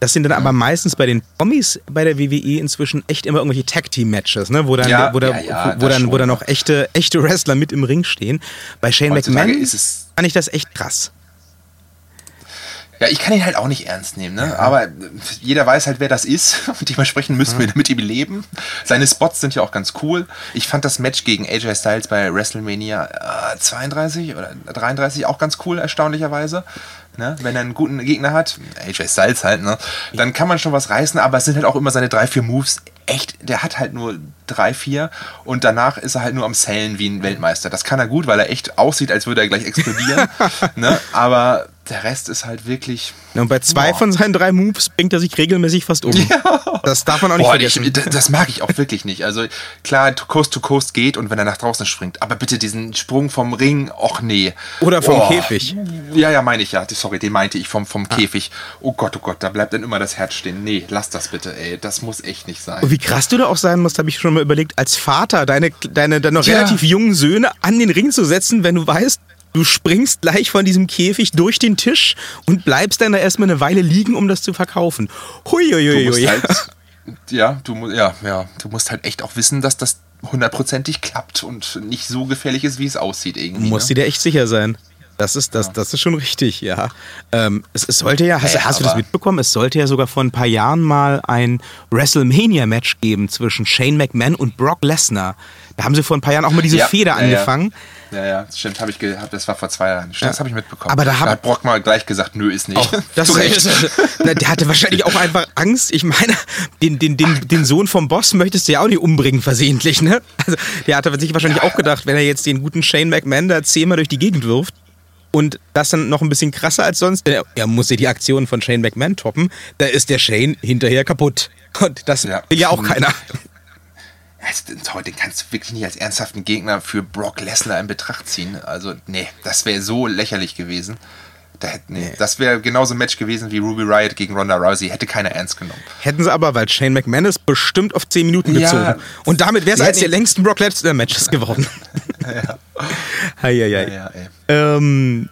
das sind dann aber meistens bei den Promis bei der WWE inzwischen echt immer irgendwelche Tag-Team-Matches, ne? wo dann, ja, wo, da, ja, ja, wo, dann, wo dann noch echte, echte Wrestler mit im Ring stehen. Bei Shane Heutzutage McMahon fand ich das echt krass. Ja, ich kann ihn halt auch nicht ernst nehmen, ne? aber jeder weiß halt, wer das ist und dementsprechend müssen wir mit ihm leben. Seine Spots sind ja auch ganz cool. Ich fand das Match gegen AJ Styles bei WrestleMania äh, 32 oder 33 auch ganz cool, erstaunlicherweise. Ne? Wenn er einen guten Gegner hat, AJ Styles halt, ne? dann kann man schon was reißen, aber es sind halt auch immer seine drei, vier Moves. Echt, der hat halt nur drei, vier und danach ist er halt nur am Zählen wie ein Weltmeister. Das kann er gut, weil er echt aussieht, als würde er gleich explodieren. ne? Aber der Rest ist halt wirklich. Ja, und bei zwei boah. von seinen drei Moves bringt er sich regelmäßig fast um. Ja. Das darf man auch nicht boah, vergessen. Ich, das mag ich auch wirklich nicht. Also klar, Coast to Coast geht und wenn er nach draußen springt, aber bitte diesen Sprung vom Ring, och nee. Oder vom oh. Käfig. Ja, ja, meine ich ja. Sorry, den meinte ich vom, vom ah. Käfig. Oh Gott, oh Gott, da bleibt dann immer das Herz stehen. Nee, lass das bitte, ey. Das muss echt nicht sein. Und wie krass du da auch sein musst, habe ich schon mal überlegt, als Vater deine, deine, deine noch ja. relativ jungen Söhne an den Ring zu setzen, wenn du weißt, Du springst gleich von diesem Käfig durch den Tisch und bleibst dann da erstmal eine Weile liegen, um das zu verkaufen. Huiuiui. Halt, ja, du, ja, ja, du musst halt echt auch wissen, dass das hundertprozentig klappt und nicht so gefährlich ist, wie es aussieht irgendwie. Musst ne? dir echt sicher sein. Das ist, das, das ist schon richtig, ja. Ähm, es, es, sollte ja, hast, hey, hast du das mitbekommen? Es sollte ja sogar vor ein paar Jahren mal ein WrestleMania-Match geben zwischen Shane McMahon und Brock Lesnar. Da haben sie vor ein paar Jahren auch mal diese ja, Feder ja, angefangen. Ja. Ja, ja, stimmt, habe ich gehabt. Das war vor zwei Jahren. Stimmt, ja. Das habe ich mitbekommen. Aber da, hab, da hat Brock mal gleich gesagt, nö, ist nicht. Oh, das ist, na, der hatte wahrscheinlich auch einfach Angst. Ich meine, den, den, den, den Sohn vom Boss möchtest du ja auch nicht umbringen, versehentlich, ne? Also, der hatte sich wahrscheinlich ja. auch gedacht, wenn er jetzt den guten Shane McMahon da zehnmal durch die Gegend wirft, und das dann noch ein bisschen krasser als sonst, denn er muss ja die Aktionen von Shane McMahon toppen, da ist der Shane hinterher kaputt. Und das ja. will ja auch keiner heute kannst du wirklich nicht als ernsthaften Gegner für Brock Lesnar in Betracht ziehen. Also, nee, das wäre so lächerlich gewesen. Da hätte, nee, das wäre genauso ein Match gewesen wie Ruby Riot gegen Ronda Rousey. Hätte keiner ernst genommen. Hätten sie aber, weil Shane McMahon ist bestimmt auf 10 Minuten gezogen. Ja, Und damit wäre es eines der längsten Brock Lesnar-Matches geworden. ja. Hei, hei, hei. Ja, ähm,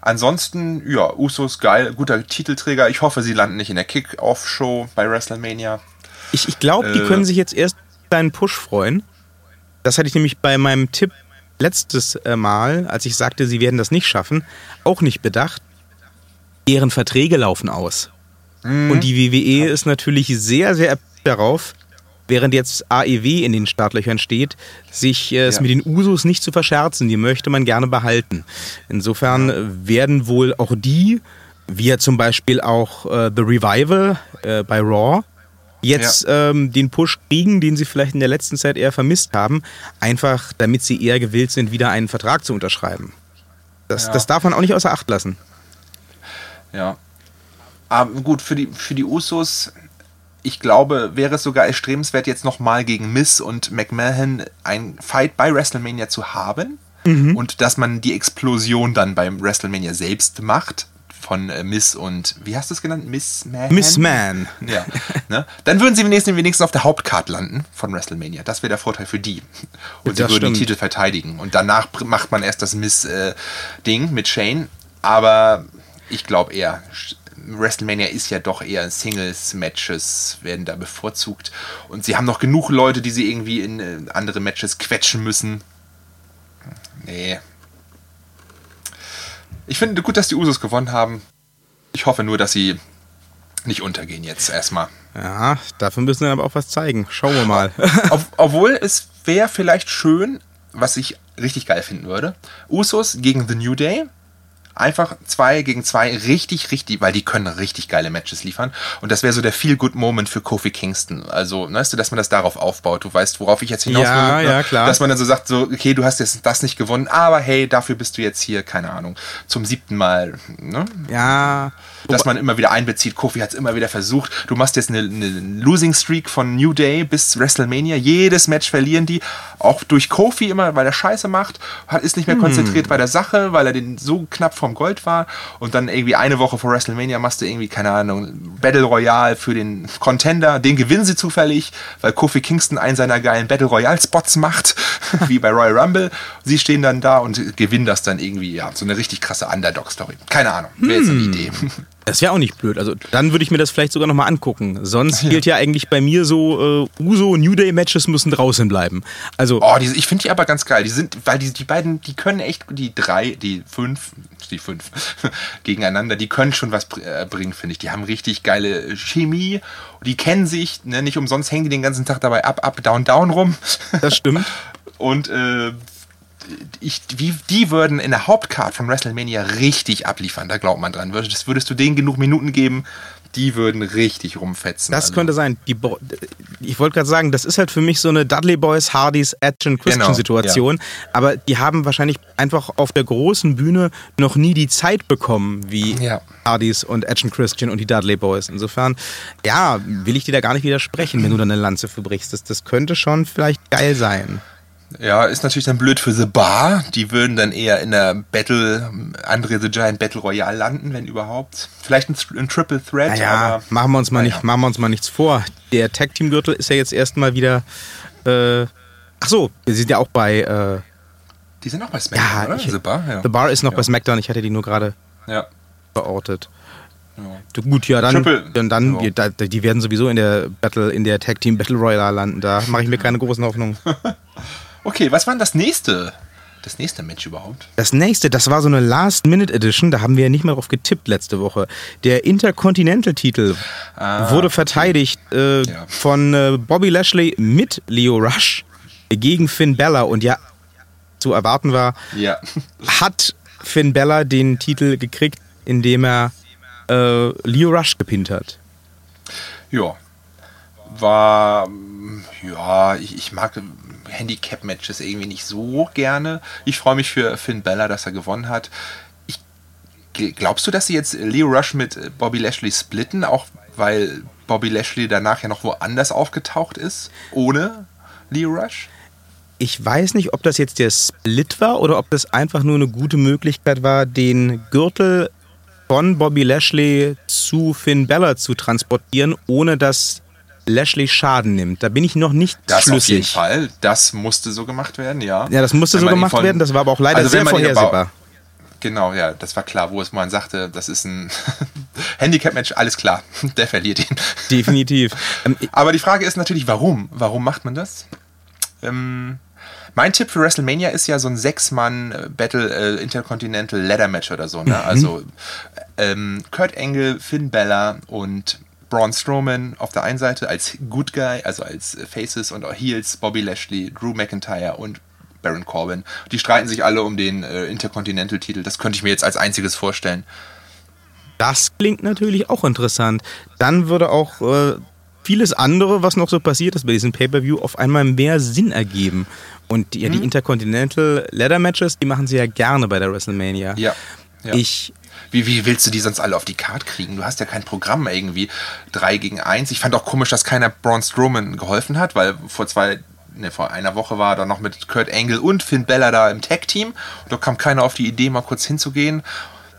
Ansonsten, ja, Usos geil, guter Titelträger. Ich hoffe, sie landen nicht in der Kick-Off-Show bei WrestleMania. Ich, ich glaube, die äh, können sich jetzt erst kleinen Push freuen. Das hatte ich nämlich bei meinem Tipp letztes äh, Mal, als ich sagte, sie werden das nicht schaffen, auch nicht bedacht. Deren Verträge laufen aus. Mhm. Und die WWE ist natürlich sehr, sehr darauf, während jetzt AEW in den Startlöchern steht, sich äh, es ja. mit den Usos nicht zu verscherzen. Die möchte man gerne behalten. Insofern ja. werden wohl auch die, wie ja zum Beispiel auch äh, The Revival äh, bei Raw, jetzt ja. ähm, den Push kriegen, den sie vielleicht in der letzten Zeit eher vermisst haben, einfach damit sie eher gewillt sind, wieder einen Vertrag zu unterschreiben. Das, das darf man auch nicht außer Acht lassen. Ja. Aber gut, für die, für die Usos, ich glaube, wäre es sogar erstrebenswert, jetzt nochmal gegen Miss und McMahon ein Fight bei WrestleMania zu haben. Mhm. Und dass man die Explosion dann beim WrestleMania selbst macht, von äh, Miss und, wie hast du es genannt? Miss Man? Miss Man. Ja. Ne? Dann würden sie wenigstens, wenigstens auf der Hauptcard landen von WrestleMania. Das wäre der Vorteil für die. Und das sie würden stimmt. den Titel verteidigen. Und danach macht man erst das Miss-Ding äh, mit Shane. Aber ich glaube eher, WrestleMania ist ja doch eher Singles-Matches, werden da bevorzugt. Und sie haben noch genug Leute, die sie irgendwie in äh, andere Matches quetschen müssen. Nee, Ich finde gut, dass die Usos gewonnen haben. Ich hoffe nur, dass sie nicht untergehen jetzt erstmal. Ja, dafür müssen wir aber auch was zeigen. Schauen wir mal. Ob, obwohl es wäre vielleicht schön, was ich richtig geil finden würde. Usos gegen The New Day einfach zwei gegen zwei richtig, richtig, weil die können richtig geile Matches liefern. Und das wäre so der Feel-Good-Moment für Kofi Kingston. Also, weißt du, dass man das darauf aufbaut. Du weißt, worauf ich jetzt hinaus ja, will. Ja, klar. Dass man dann so sagt, so, okay, du hast jetzt das nicht gewonnen, aber hey, dafür bist du jetzt hier, keine Ahnung, zum siebten Mal. Ne? Ja. Dass man immer wieder einbezieht. Kofi hat es immer wieder versucht. Du machst jetzt eine, eine Losing Streak von New Day bis WrestleMania. Jedes Match verlieren die. Auch durch Kofi immer, weil er Scheiße macht. Hat, ist nicht mehr hm. konzentriert bei der Sache, weil er den so knapp vom Gold war. Und dann irgendwie eine Woche vor WrestleMania machst du irgendwie, keine Ahnung, Battle Royale für den Contender. Den gewinnen sie zufällig, weil Kofi Kingston einen seiner geilen Battle Royale Spots macht, wie bei Royal Rumble. Sie stehen dann da und gewinnen das dann irgendwie, ja, so eine richtig krasse Underdog-Story. Keine Ahnung, wäre jetzt eine hm. Idee. Das wäre auch nicht blöd. Also dann würde ich mir das vielleicht sogar nochmal angucken. Sonst ja. gilt ja eigentlich bei mir so, äh, Uso New Day Matches müssen draußen bleiben. Also oh, die, ich finde die aber ganz geil. Die sind, weil die, die beiden, die können echt, die drei, die fünf, die fünf gegeneinander, die können schon was äh, bringen, finde ich. Die haben richtig geile Chemie. Die kennen sich, ne? nicht umsonst hängen die den ganzen Tag dabei up, up, down, down rum. Das stimmt. Und äh, ich, wie, die würden in der Hauptcard von WrestleMania richtig abliefern, da glaubt man dran. Würdest, würdest du denen genug Minuten geben, die würden richtig rumfetzen. Das also. könnte sein. Ich wollte gerade sagen, das ist halt für mich so eine Dudley Boys, Hardys, Edge und Christian genau, Situation. Ja. Aber die haben wahrscheinlich einfach auf der großen Bühne noch nie die Zeit bekommen wie ja. Hardys und Edge und Christian und die Dudley Boys. Insofern, ja, will ich dir da gar nicht widersprechen, wenn du da eine Lanze für brichst. Das, das könnte schon vielleicht geil sein. Ja, ist natürlich dann blöd für The Bar. Die würden dann eher in der Battle, Andre the Giant Battle Royale landen, wenn überhaupt. Vielleicht ein, ein Triple Threat. Naja, machen wir uns mal naja. nicht, machen wir uns mal nichts vor. Der Tag Team Gürtel ist ja jetzt erstmal wieder. Äh, ach so, wir sind ja auch bei. Äh, die sind auch bei SmackDown, ja, oder? Ich, The Bar. Ja. The Bar ist noch ja. bei SmackDown. Ich hatte die nur gerade ja. verortet. Ja. Gut, ja, dann, Triple. dann, dann ja. die, die, werden sowieso in der Battle, in der Tag Team Battle Royale landen. Da mache ich mir keine großen Hoffnungen. Okay, was war denn das nächste? Das nächste Match überhaupt? Das nächste, das war so eine Last-Minute-Edition, da haben wir ja nicht mehr drauf getippt letzte Woche. Der Intercontinental-Titel ah, wurde verteidigt okay. äh, ja. von äh, Bobby Lashley mit Leo Rush gegen Finn Bella und ja, zu erwarten war, ja. hat Finn Bella den Titel gekriegt, indem er äh, Leo Rush gepinnt hat. Ja, war, ja, ich, ich mag Handicap-Matches irgendwie nicht so gerne. Ich freue mich für Finn Bella, dass er gewonnen hat. Ich, glaubst du, dass sie jetzt Leo Rush mit Bobby Lashley splitten, auch weil Bobby Lashley danach ja noch woanders aufgetaucht ist, ohne Leo Rush? Ich weiß nicht, ob das jetzt der Split war oder ob das einfach nur eine gute Möglichkeit war, den Gürtel von Bobby Lashley zu Finn Bella zu transportieren, ohne dass Lashley Schaden nimmt. Da bin ich noch nicht das schlüssig. Auf jeden Fall. Das musste so gemacht werden, ja. Ja, das musste so gemacht von, werden. Das war aber auch leider also sehr vorhersehbar. Genau, ja, das war klar, wo es man sagte, das ist ein Handicap-Match, alles klar, der verliert ihn. Definitiv. Ähm, aber die Frage ist natürlich, warum? Warum macht man das? Ähm, mein Tipp für WrestleMania ist ja so ein Sechs-Mann-Battle äh, Intercontinental Ladder Match oder so. Ne? Mhm. Also ähm, Kurt Angle, Finn Bella und Braun Strowman auf der einen Seite als Good Guy, also als Faces und Heels, Bobby Lashley, Drew McIntyre und Baron Corbin. Die streiten sich alle um den äh, Intercontinental-Titel. Das könnte ich mir jetzt als einziges vorstellen. Das klingt natürlich auch interessant. Dann würde auch äh, vieles andere, was noch so passiert ist bei diesem Pay-Per-View, auf einmal mehr Sinn ergeben. Und ja, die mhm. Intercontinental Ladder Matches, die machen sie ja gerne bei der WrestleMania. Ja. ja. Ich wie, wie willst du die sonst alle auf die Karte kriegen? Du hast ja kein Programm irgendwie. Drei gegen eins. Ich fand auch komisch, dass keiner Braun Strowman geholfen hat, weil vor zwei, ne, vor einer Woche war er noch mit Kurt Angle und Finn Bella da im Tag-Team. Da kam keiner auf die Idee, mal kurz hinzugehen.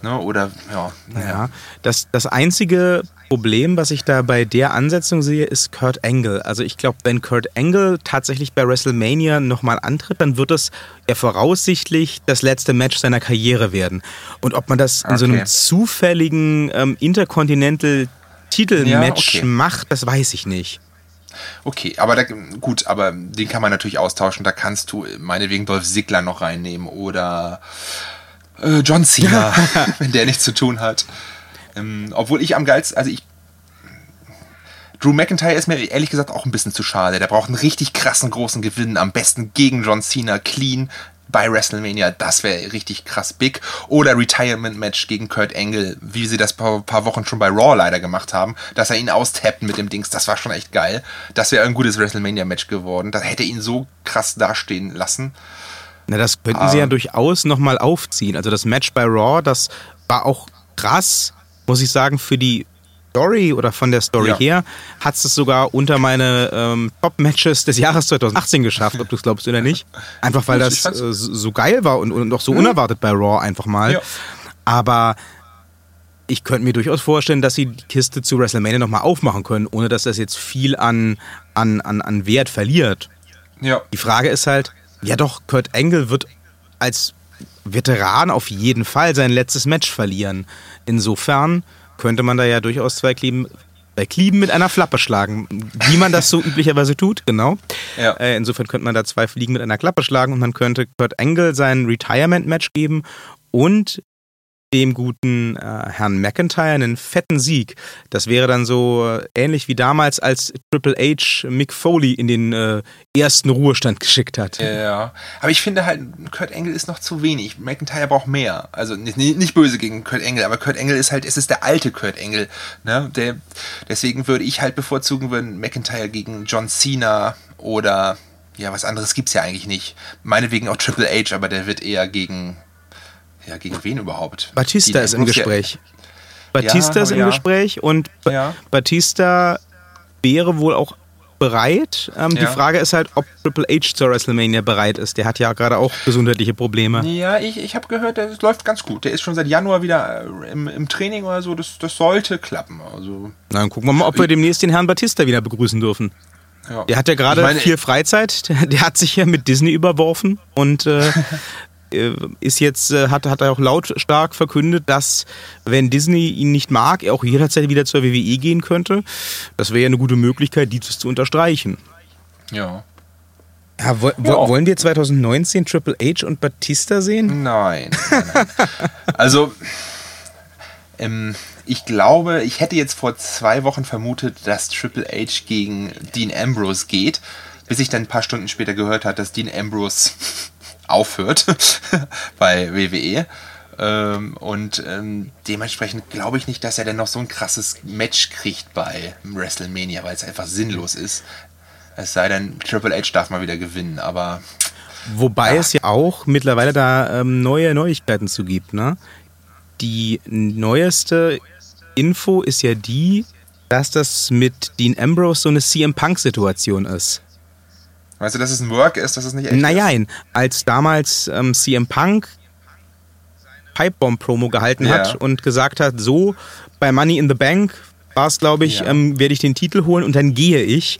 Ne, oder, ja. Ja, das, das einzige Problem, was ich da bei der Ansetzung sehe, ist Kurt Angle. Also ich glaube, wenn Kurt Angle tatsächlich bei WrestleMania nochmal antritt, dann wird es ja voraussichtlich das letzte Match seiner Karriere werden. Und ob man das in so einem zufälligen ähm, Intercontinental Titelmatch ja, okay. macht, das weiß ich nicht. Okay, aber da, gut, aber den kann man natürlich austauschen. Da kannst du meinetwegen Dolph Ziggler noch reinnehmen oder Äh, John Cena, wenn der nichts zu tun hat. Ähm, obwohl ich am geilsten, also ich Drew McIntyre ist mir ehrlich gesagt auch ein bisschen zu schade. Der braucht einen richtig krassen großen Gewinn, am besten gegen John Cena, clean bei WrestleMania. Das wäre richtig krass big. Oder Retirement-Match gegen Kurt Angle, wie sie das paar, paar Wochen schon bei Raw leider gemacht haben, dass er ihn austappt mit dem Dings. Das war schon echt geil. Das wäre ein gutes WrestleMania-Match geworden. Das hätte ihn so krass dastehen lassen. Na, das könnten sie ja ähm. durchaus nochmal aufziehen. Also das Match bei Raw, das war auch krass, muss ich sagen, für die Story oder von der Story ja. her hat es sogar unter meine ähm, Top-Matches des Jahres 2018 geschafft, ob du es glaubst oder nicht. Einfach weil das äh, so geil war und, und auch so mhm. unerwartet bei Raw einfach mal. Ja. Aber ich könnte mir durchaus vorstellen, dass sie die Kiste zu WrestleMania nochmal aufmachen können, ohne dass das jetzt viel an, an, an, an Wert verliert. Ja. Die Frage ist halt, ja doch, Kurt Angle wird als Veteran auf jeden Fall sein letztes Match verlieren. Insofern könnte man da ja durchaus zwei Klieben, bei Klieben mit einer Flappe schlagen, wie man das so üblicherweise tut, genau. Ja. Äh, insofern könnte man da zwei Fliegen mit einer Klappe schlagen und man könnte Kurt Angle sein Retirement-Match geben und dem guten äh, Herrn McIntyre einen fetten Sieg. Das wäre dann so äh, ähnlich wie damals, als Triple H Mick Foley in den äh, ersten Ruhestand geschickt hat. Ja, aber ich finde halt, Kurt Angle ist noch zu wenig. McIntyre braucht mehr. Also nicht, nicht böse gegen Kurt Angle, aber Kurt Angle ist halt, es ist der alte Kurt Angle. Ne? Der, deswegen würde ich halt bevorzugen, wenn McIntyre gegen John Cena oder ja, was anderes gibt es ja eigentlich nicht. Meinetwegen auch Triple H, aber der wird eher gegen ja, gegen wen überhaupt? Batista ist im Gespräch. Batista ja, ist im ja. Gespräch und ba ja. Batista wäre wohl auch bereit. Ähm, die Frage ist halt, ob Triple H zur WrestleMania bereit ist. Der hat ja gerade auch gesundheitliche Probleme. Ja, ich, ich habe gehört, das läuft ganz gut. Der ist schon seit Januar wieder äh, im, im Training oder so. Das, das sollte klappen. Also, Na, dann gucken wir mal, ob wir demnächst den Herrn Batista wieder begrüßen dürfen. Ja. Der hat ja gerade viel Freizeit. Der, der, hat sich ja mit Disney überworfen und Äh, ist jetzt, äh, hat, hat er auch lautstark verkündet, dass, wenn Disney ihn nicht mag, er auch jederzeit wieder zur WWE gehen könnte. Das wäre ja eine gute Möglichkeit, dieses zu unterstreichen. Ja. Ja, wo, ja. Wollen wir 2019 Triple H und Batista sehen? Nein. nein, nein. also, ähm, ich glaube, ich hätte jetzt vor zwei Wochen vermutet, dass Triple H gegen Dean Ambrose geht, bis ich dann ein paar Stunden später gehört habe, dass Dean Ambrose aufhört bei WWE. Ähm, und ähm, dementsprechend glaube ich nicht, dass er denn noch so ein krasses Match kriegt bei WrestleMania, weil es einfach sinnlos ist. Es sei denn, Triple H darf mal wieder gewinnen, aber. Wobei ja. es ja auch mittlerweile da ähm, neue Neuigkeiten zu gibt, ne? Die neueste Info ist ja die, dass das mit Dean Ambrose so eine CM Punk-Situation ist. Weißt du, dass es ein Work ist, dass es nicht echt naja, ist? als damals ähm, CM Punk Pipebomb-Promo gehalten ja. hat und gesagt hat, so bei Money in the Bank war es, glaube ich, ja. ähm, werde ich den Titel holen und dann gehe ich.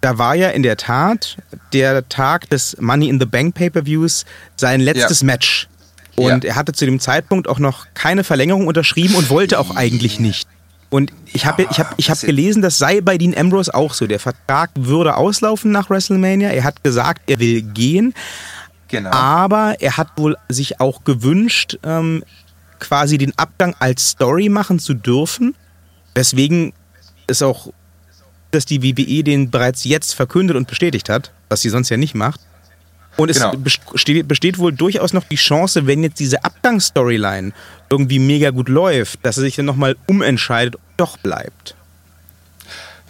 Da war ja in der Tat der Tag des Money in the Bank Pay-per-Views sein letztes ja. Match. Und er hatte zu dem Zeitpunkt auch noch keine Verlängerung unterschrieben und wollte auch eigentlich nicht. Und ich habe ich hab, ich hab gelesen, das sei bei Dean Ambrose auch so. Der Vertrag würde auslaufen nach WrestleMania. Er hat gesagt, er will gehen. Genau. Aber er hat wohl sich auch gewünscht, ähm, quasi den Abgang als Story machen zu dürfen. Deswegen ist auch, dass die WWE den bereits jetzt verkündet und bestätigt hat, was sie sonst ja nicht macht. Und es genau. besteht, besteht, wohl durchaus noch die Chance, wenn jetzt diese Abgangsstoryline irgendwie mega gut läuft, dass er sich dann nochmal umentscheidet und doch bleibt.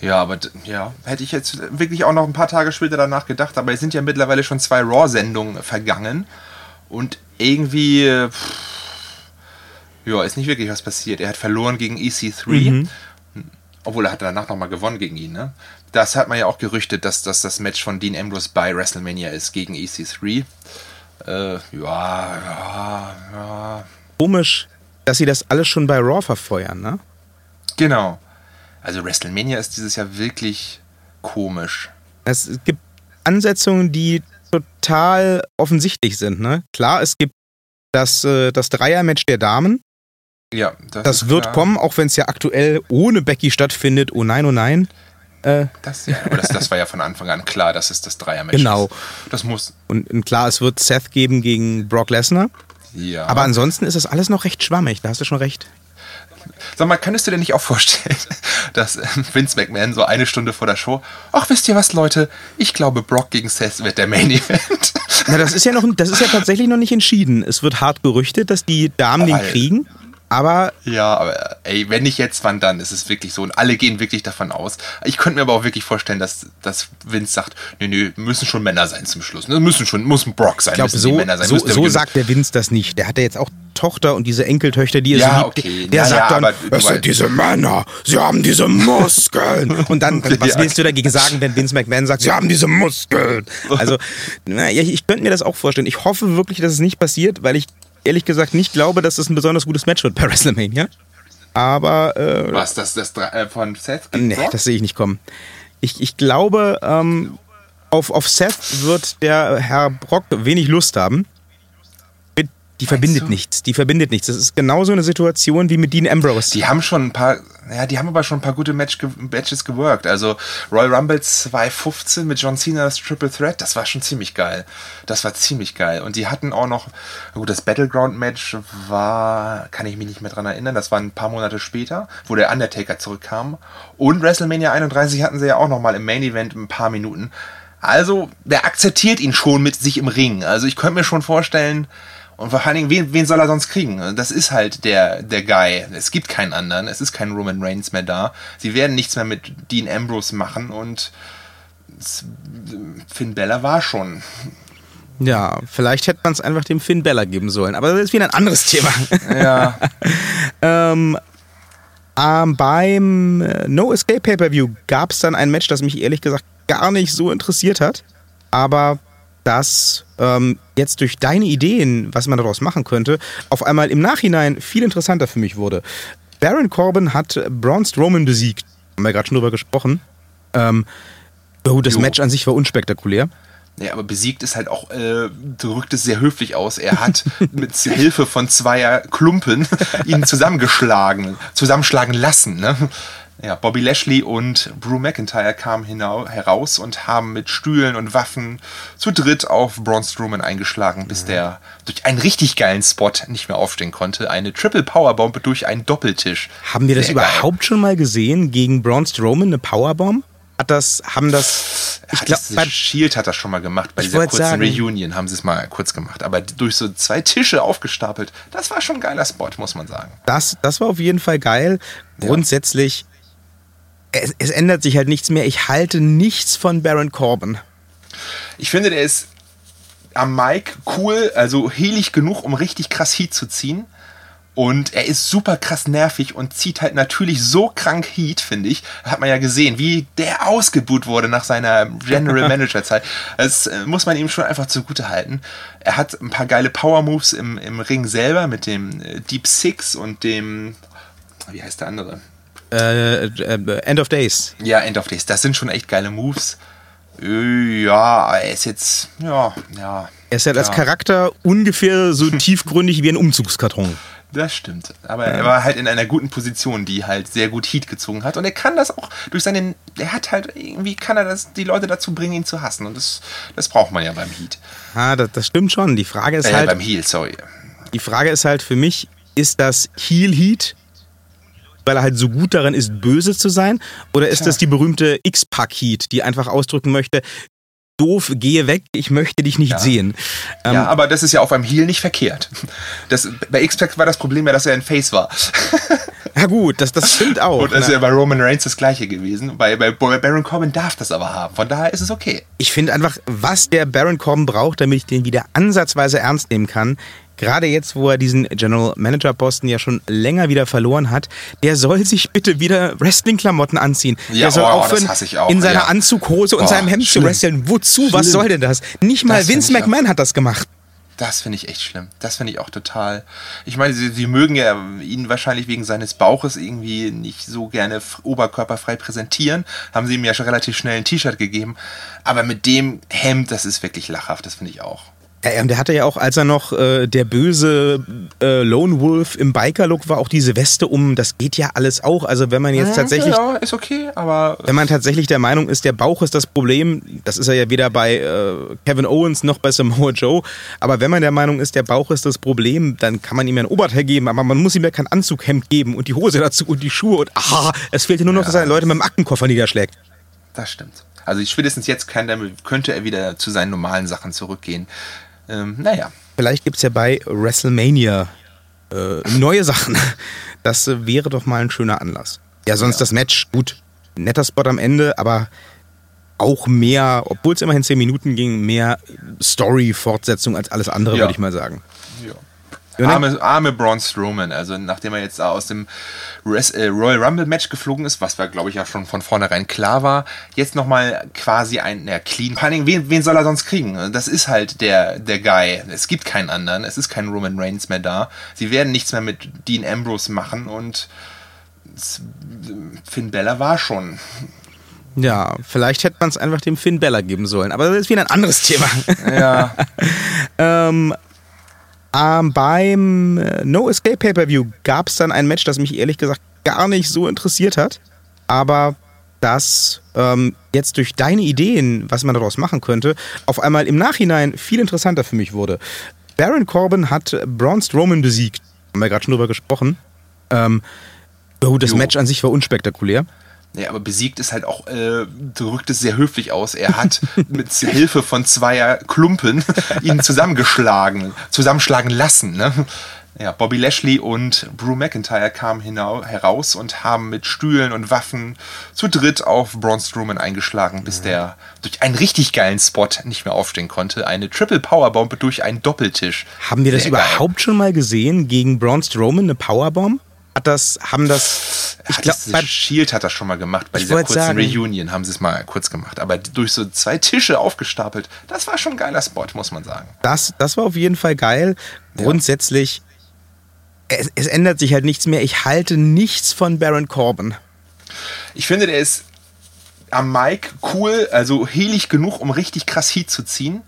Ja, aber ja, hätte ich jetzt wirklich auch noch ein paar Tage später danach gedacht, aber es sind ja mittlerweile schon zwei Raw-Sendungen vergangen und irgendwie, pff, ja, ist nicht wirklich was passiert. Er hat verloren gegen EC3, mhm. obwohl er hat danach nochmal gewonnen gegen ihn, ne? Das hat man ja auch gerüchtet, dass das das Match von Dean Ambrose bei WrestleMania ist gegen EC3. Äh, ja, ja, ja. Komisch, dass sie das alles schon bei Raw verfeuern, ne? Genau. Also WrestleMania ist dieses Jahr wirklich komisch. Es gibt Ansetzungen, die total offensichtlich sind, ne? Klar, es gibt das, äh, das Dreier-Match der Damen. Ja, das, das wird klar. kommen, auch wenn es ja aktuell ohne Becky stattfindet. Oh nein, oh nein. Äh, das, ja, aber das, das, war ja von Anfang an klar, dass es das Dreier-Match genau. ist. Das muss. Und, und, klar, es wird Seth geben gegen Brock Lesnar. Ja. Aber ansonsten ist das alles noch recht schwammig, da hast du schon recht. Sag mal, könntest du dir nicht auch vorstellen, dass ähm, Vince McMahon so eine Stunde vor der Show, ach, wisst ihr was, Leute, ich glaube, Brock gegen Seth wird der Main Event. Na, das ist ja noch, das ist ja tatsächlich noch nicht entschieden. Es wird hart gerüchtet, dass die Damen den kriegen. Aber. Ja, aber ey, wenn nicht jetzt, wann dann? ist Es wirklich so. Und alle gehen wirklich davon aus. Ich könnte mir aber auch wirklich vorstellen, dass, dass Vince sagt, nee, nee, müssen schon Männer sein zum Schluss. Ne? Müssen schon, muss ein Brock sein. Ich glaube, so, Männer sein. so, so sagt der Vince das nicht. Der hat ja jetzt auch Tochter und diese Enkeltöchter, die er ja, so liebt. Okay. Der ja, sagt ja, dann, es sind diese Männer, sie haben diese Muskeln. und dann, was willst du dagegen sagen, wenn Vince McMahon sagt, sie haben diese Muskeln? Also, na, ich, ich könnte mir das auch vorstellen. Ich hoffe wirklich, dass es nicht passiert, weil ich ehrlich gesagt nicht glaube, dass das ein besonders gutes Match wird bei WrestleMania. Aber. Äh, Was, das, das äh, von Seth? Nee, Brock? das sehe ich nicht kommen. Ich, ich glaube, ähm, auf, auf Seth wird der Herr Brock wenig Lust haben. Die verbindet nichts. Die verbindet nichts. Das ist genauso eine Situation wie mit Dean Ambrose. Die haben schon ein paar, ja, die haben aber schon ein paar gute Match, Matches geworkt. Also Royal Rumble 2015 mit John Cena das Triple Threat, das war schon ziemlich geil. Das war ziemlich geil. Und die hatten auch noch, gut, das Battleground Match war, kann ich mich nicht mehr dran erinnern, das war ein paar Monate später, wo der Undertaker zurückkam. Und WrestleMania 31 hatten sie ja auch noch mal im Main Event ein paar Minuten. Also, der akzeptiert ihn schon mit sich im Ring. Also, ich könnte mir schon vorstellen, und vor allen Dingen, wen, wen soll er sonst kriegen? Das ist halt der, der Guy. Es gibt keinen anderen. Es ist kein Roman Reigns mehr da. Sie werden nichts mehr mit Dean Ambrose machen und Finn Bella war schon. Ja, vielleicht hätte man es einfach dem Finn Bella geben sollen, aber das ist wieder ein anderes Thema. Ja. ähm, ähm, beim äh, No Escape Pay-Per-View gab es dann ein Match, das mich ehrlich gesagt gar nicht so interessiert hat. Aber das ähm, jetzt durch deine Ideen, was man daraus machen könnte, auf einmal im Nachhinein viel interessanter für mich wurde. Baron Corbin hat Braun Strowman besiegt. Haben wir gerade schon drüber gesprochen. Ähm, oh, das jo. Match an sich war unspektakulär. Ja, aber besiegt ist halt auch, äh, drückt es sehr höflich aus. Er hat mit Hilfe von zweier Klumpen ihn zusammengeschlagen, zusammenschlagen lassen. Ne? Ja, Bobby Lashley und Brew McIntyre kamen heraus und haben mit Stühlen und Waffen zu dritt auf Braun Strowman eingeschlagen, bis mhm. der durch einen richtig geilen Spot nicht mehr aufstehen konnte. Eine Triple Powerbomb durch einen Doppeltisch. Haben wir das Sehr überhaupt geil. schon mal gesehen gegen Braun Strowman eine Powerbomb? Hat das, haben das. Ich glaube, Shield hat das schon mal gemacht. Bei dieser kurzen sagen, Reunion haben sie es mal kurz gemacht. Aber durch so zwei Tische aufgestapelt, das war schon ein geiler Spot, muss man sagen. Das, das war auf jeden Fall geil. Grundsätzlich es, es ändert sich halt nichts mehr. Ich halte nichts von Baron Corbin. Ich finde, der ist am Mike cool, also helig genug, um richtig krass Heat zu ziehen. Und er ist super krass nervig und zieht halt natürlich so krank Heat, finde ich. Hat man ja gesehen, wie der ausgebuht wurde nach seiner General Manager Zeit. Das äh, muss man ihm schon einfach zugute halten. Er hat ein paar geile Power Moves im, im Ring selber mit dem äh, Deep Six und dem, wie heißt der andere? Äh, äh, End of Days. Ja, End of Days. Das sind schon echt geile Moves. Äh, ja, er ist jetzt, ja, ja. Er ist halt ja. als Charakter ungefähr so tiefgründig wie ein Umzugskarton. Das stimmt. Aber ja. er war halt in einer guten Position, die halt sehr gut Heat gezogen hat. Und er kann das auch durch seinen. Er hat halt irgendwie, kann er das, die Leute dazu bringen, ihn zu hassen. Und das, das braucht man ja beim Heat. Ah, das, das stimmt schon. Die Frage ist äh, halt. beim Heal, sorry. Die Frage ist halt für mich, ist das Heal Heat weil er halt so gut darin ist, böse zu sein? Oder ist Tja. das die berühmte X-Pack-Heat, die einfach ausdrücken möchte, doof, gehe weg, ich möchte dich nicht ja. sehen. Ähm, ja, aber das ist ja auf einem Heal nicht verkehrt. Das, bei X-Pac war das Problem ja, dass er ein Face war. Ja gut, das, das stimmt auch. Und das ist ne? ja bei Roman Reigns das gleiche gewesen. Bei, bei Baron Corbin darf das aber haben. Von daher ist es okay. Ich finde einfach, was der Baron Corbin braucht, damit ich den wieder ansatzweise ernst nehmen kann, gerade jetzt, wo er diesen General Manager Posten ja schon länger wieder verloren hat, der soll sich bitte wieder Wrestling-Klamotten anziehen. Ja, der soll oh, aufhören, auch, in seiner ja. Anzughose und oh, seinem Hemd schlimm. zu wresteln. Wozu? Schlimm. Was soll denn das? Nicht mal das Vince McMahon hat das gemacht. Das finde ich echt schlimm. Das finde ich auch total. Ich meine, sie, sie, mögen ja ihn wahrscheinlich wegen seines Bauches irgendwie nicht so gerne oberkörperfrei präsentieren. Haben sie ihm ja schon relativ schnell ein T-Shirt gegeben. Aber mit dem Hemd, das ist wirklich lachhaft. Das finde ich auch. Ja, und der hatte ja auch, als er noch äh, der böse äh, Lone Wolf im Biker-Look war, auch diese Weste um. Das geht ja alles auch. Also wenn man jetzt tatsächlich, Ja, ist okay, aber wenn man tatsächlich der Meinung ist, der Bauch ist das Problem, das ist er ja weder bei äh, Kevin Owens noch bei Samoa Joe. Aber wenn man der Meinung ist, der Bauch ist das Problem, dann kann man ihm ja ein Oberteil geben, aber man muss ihm ja kein Anzughemd geben und die Hose dazu und die Schuhe und aha, es fehlt ja nur noch, dass er Leute mit dem Aktenkoffer niederschlägt. das stimmt. Also spätestens jetzt kann der, könnte er wieder zu seinen normalen Sachen zurückgehen. Ähm, naja, Vielleicht gibt es ja bei WrestleMania äh, neue Sachen. Das äh, wäre doch mal ein schöner Anlass. Ja, sonst Ja. das Match, gut, netter Spot am Ende, aber auch mehr, obwohl es immerhin 10 Minuten ging, mehr Story-Fortsetzung als alles andere, Ja. würde ich mal sagen. ja. Ne? Arme, arme Braun Strowman, also nachdem er jetzt aus dem äh, Royal Rumble Match geflogen ist, was war glaube ich ja schon von vornherein klar war, jetzt nochmal quasi ein ja, clean. Dingen, wen, wen soll er sonst kriegen? Das ist halt der, der Guy. Es gibt keinen anderen. Es ist kein Roman Reigns mehr da. Sie werden nichts mehr mit Dean Ambrose machen und Finn Bella war schon. Ja, vielleicht hätte man es einfach dem Finn Bella geben sollen, aber das ist wieder ein anderes Thema. Ja, ähm, ähm, beim äh, No Escape Pay-Per-View gab es dann ein Match, das mich ehrlich gesagt gar nicht so interessiert hat, aber das ähm, jetzt durch deine Ideen, was man daraus machen könnte, auf einmal im Nachhinein viel interessanter für mich wurde. Baron Corbin hat Braun Strowman besiegt. Haben wir gerade schon drüber gesprochen. Ähm, oh, das Jo. Match an sich war unspektakulär. Ja, aber besiegt ist halt auch, äh, drückt es sehr höflich aus. Er hat mit Hilfe von zweier Klumpen ihn zusammengeschlagen, zusammenschlagen lassen. Ne? Ja, Bobby Lashley und Drew McIntyre kamen hinau heraus und haben mit Stühlen und Waffen zu dritt auf Braun Strowman eingeschlagen, bis der durch einen richtig geilen Spot nicht mehr aufstehen konnte. Eine Triple Powerbomb durch einen Doppeltisch. Haben wir das Sehr geil. überhaupt schon mal gesehen gegen Braun Strowman eine Powerbomb? Hat das, haben das, ich glaube, Shield hat das schon mal gemacht. Bei dieser kurzen sagen- Reunion haben sie es mal kurz gemacht. Aber durch so zwei Tische aufgestapelt, das war schon ein geiler Spot, muss man sagen. das, das war auf jeden Fall geil. Grundsätzlich, es, es ändert sich halt nichts mehr. Ich halte nichts von Baron Corbin. Ich finde, der ist am Mic cool, also helig genug, um richtig krass Heat zu ziehen.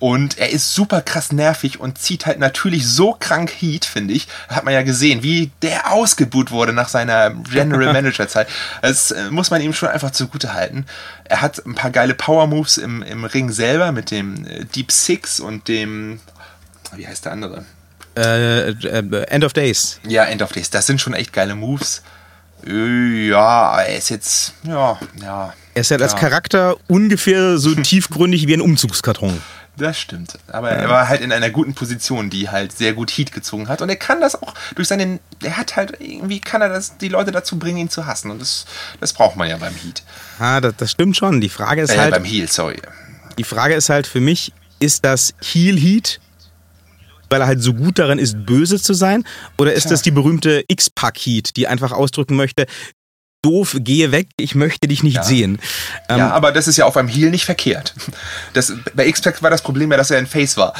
Und er ist super krass nervig und zieht halt natürlich so krank Heat, finde ich. Hat man ja gesehen, wie der ausgebuht wurde nach seiner General Manager Zeit. Das äh, muss man ihm schon einfach zugute halten. Er hat ein paar geile Power Moves im, im Ring selber mit dem äh, Deep Six und dem, wie heißt der andere? Äh, äh, End of Days. Ja, End of Days. Das sind schon echt geile Moves. Äh, Ja, er ist jetzt, ja, ja. Er ist halt als Ja. Charakter ungefähr so tiefgründig wie ein Umzugskarton. Das stimmt. Aber er war halt in einer guten Position, die halt sehr gut Heat gezogen hat. Und er kann das auch durch seinen. Er hat halt irgendwie, kann er das, die Leute dazu bringen, ihn zu hassen. Und das, das braucht man ja beim Heat. Ah, das, das stimmt schon. Die Frage ist Äh, halt, beim Heel, sorry. die Frage ist halt für mich, ist das Heel Heat, weil er halt so gut darin ist, böse zu sein? Oder ist Tja. das die berühmte X-Pack Heat, die einfach ausdrücken möchte, doof, gehe weg, ich möchte dich nicht Ja. sehen? Ähm, ja, aber das ist ja auf einem Heel nicht verkehrt. Das, bei X-Pac war das Problem ja, dass er ein Face war.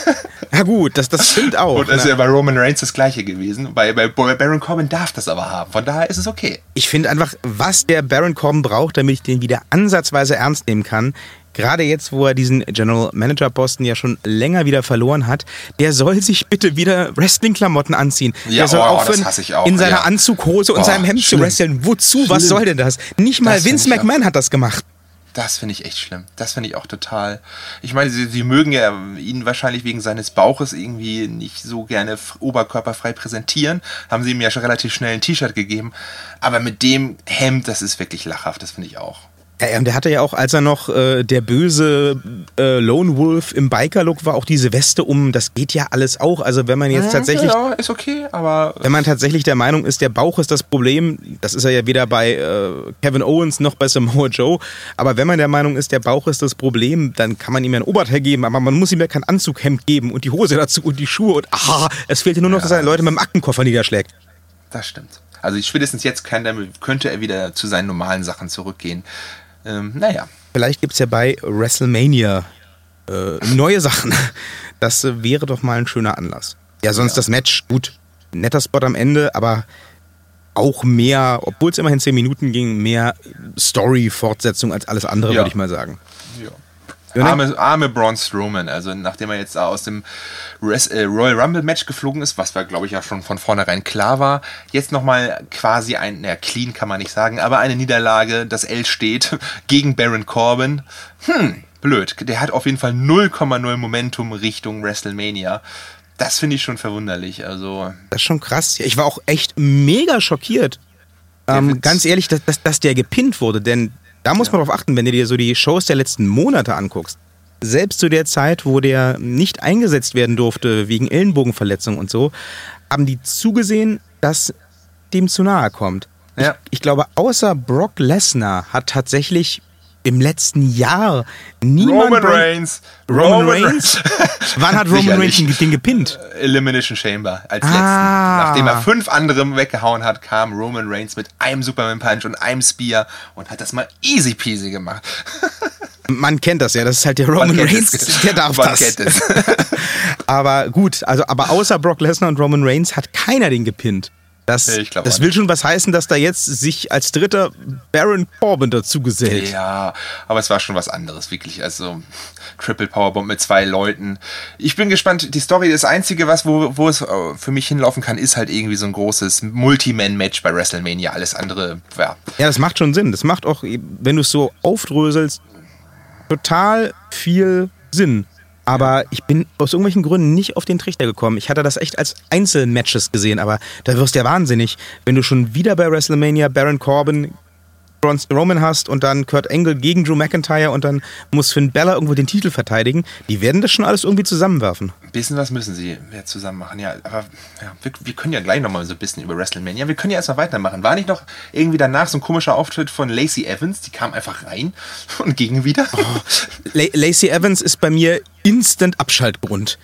ja gut, das, das stimmt auch. Und das ist ne? ja bei Roman Reigns das gleiche gewesen. Bei, bei, bei Baron Corbin darf das aber haben. Von daher ist es okay. Ich finde einfach, was der Baron Corbin braucht, damit ich den wieder ansatzweise ernst nehmen kann, gerade jetzt, wo er diesen General Manager Posten ja schon länger wieder verloren hat, der soll sich bitte wieder Wrestling-Klamotten anziehen. Ja, der soll oh, aufhören, das hasse ich auch, in seiner ja. Anzughose und Oh, seinem Hemd schlimm. zu wresteln. Wozu? Was Schlimm. soll denn das? Nicht mal Das Vince ich auch. McMahon hat das gemacht. Das finde ich echt schlimm. Das finde ich auch total. Ich meine, sie, sie mögen ja ihn wahrscheinlich wegen seines Bauches irgendwie nicht so gerne oberkörperfrei präsentieren. Haben sie ihm ja schon relativ schnell ein T-Shirt gegeben. Aber mit dem Hemd, das ist wirklich lachhaft. Das finde ich auch. Ja, und der hatte ja auch, als er noch äh, der böse äh, Lone Wolf im Biker-Look war, auch diese Weste um. Das geht ja alles auch. Also wenn man jetzt tatsächlich Ja, ist okay, aber Wenn man tatsächlich der Meinung ist, der Bauch ist das Problem, das ist er ja weder bei äh, Kevin Owens noch bei Samoa Joe, aber wenn man der Meinung ist, der Bauch ist das Problem, dann kann man ihm ja ein Oberteil geben, aber man muss ihm ja kein Anzughemd geben und die Hose dazu und die Schuhe und aha, es fehlt ja nur noch, dass er Leute mit dem Aktenkoffer niederschlägt. das stimmt. Also spätestens jetzt könnte er wieder zu seinen normalen Sachen zurückgehen. Ähm, naja. Vielleicht gibt es ja bei WrestleMania äh, neue Sachen. Das äh, wäre doch mal ein schöner Anlass. Ja, sonst Ja. das Match, gut, netter Spot am Ende, aber auch mehr, obwohl es immerhin 10 Minuten ging, mehr Story-Fortsetzung als alles andere, Ja. würde ich mal sagen. Ja. Arme, arme Braun Strowman, also nachdem er jetzt aus dem äh, Royal Rumble Match geflogen ist, was war glaube ich ja schon von vornherein klar war, jetzt nochmal quasi ein, naja, clean kann man nicht sagen, aber eine Niederlage, das L steht, gegen Baron Corbin. Hm, blöd. Der hat auf jeden Fall 0,0 Momentum Richtung WrestleMania. Das finde ich schon verwunderlich. Also das ist schon krass. Ich war auch echt mega schockiert. Ähm, ganz ehrlich, dass, dass, dass der gepinnt wurde, denn da muss man drauf achten, wenn du dir so die Shows der letzten Monate anguckst. Selbst zu der Zeit, wo der nicht eingesetzt werden durfte wegen Ellenbogenverletzung und so, haben die zugesehen, dass dem zu nahe kommt. Ja. Ich, ich glaube, außer Brock Lesnar hat tatsächlich im letzten Jahr niemand. Roman Reigns. Roman, Roman Reigns? Wann hat Roman Reigns den gepinnt? Elimination Chamber als ah. letzten. Nachdem er fünf andere weggehauen hat, kam Roman Reigns mit einem Superman Punch und einem Spear und hat das mal easy peasy gemacht. Man kennt das ja, das ist halt der Roman Reigns, es. der darf Man das. Aber gut, also aber außer Brock Lesnar und Roman Reigns hat keiner den gepinnt. Das, das will schon was heißen, dass da jetzt sich als dritter Baron Corbin dazu gesellt. Ja, aber es war schon was anderes, wirklich. Also Triple Powerbomb mit zwei Leuten. Ich bin gespannt. Die Story, das Einzige, was, wo, wo es äh, für mich hinlaufen kann, ist halt irgendwie so ein großes Multi-Man-Match bei WrestleMania. Alles andere, ja. Ja, das macht schon Sinn. Das macht auch, wenn du es so aufdröselst, total viel Sinn. Aber ich bin aus irgendwelchen Gründen nicht auf den Trichter gekommen. Ich hatte das echt als Einzelmatches gesehen, aber da wirst du ja wahnsinnig, wenn du schon wieder bei WrestleMania Baron Corbin Roman hast und dann Kurt Angle gegen Drew McIntyre und dann muss Finn Bella irgendwo den Titel verteidigen. Die werden das schon alles irgendwie zusammenwerfen. Ein bisschen was müssen sie ja, zusammen machen, ja. Aber ja, wir, wir, können ja gleich nochmal so ein bisschen über WrestleMania. Wir können ja erstmal weitermachen. War nicht noch irgendwie danach so ein komischer Auftritt von Lacey Evans? Die kam einfach rein und ging wieder. Oh. Lacey Evans ist bei mir instant Abschaltgrund.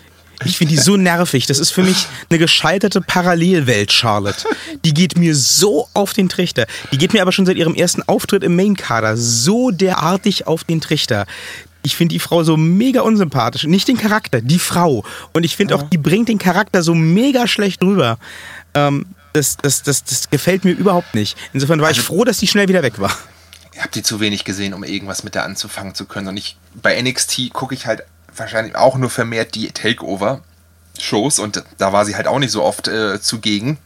Ich finde die so nervig. Das ist für mich eine gescheiterte Parallelwelt, Charlotte. Die geht mir so auf den Trichter. Die geht mir aber schon seit ihrem ersten Auftritt im Main-Kader so derartig auf den Trichter. Ich finde die Frau so mega unsympathisch. Nicht den Charakter, die Frau. Und ich finde auch, die bringt den Charakter so mega schlecht rüber. Ähm, das, das, das, das gefällt mir überhaupt nicht. Insofern war ich also froh, dass die schnell wieder weg war. Ich habe die zu wenig gesehen, um irgendwas mit der anzufangen zu können. Und ich bei NXT gucke ich halt wahrscheinlich auch nur vermehrt die Takeover-Shows und da war sie halt auch nicht so oft äh, zugegen.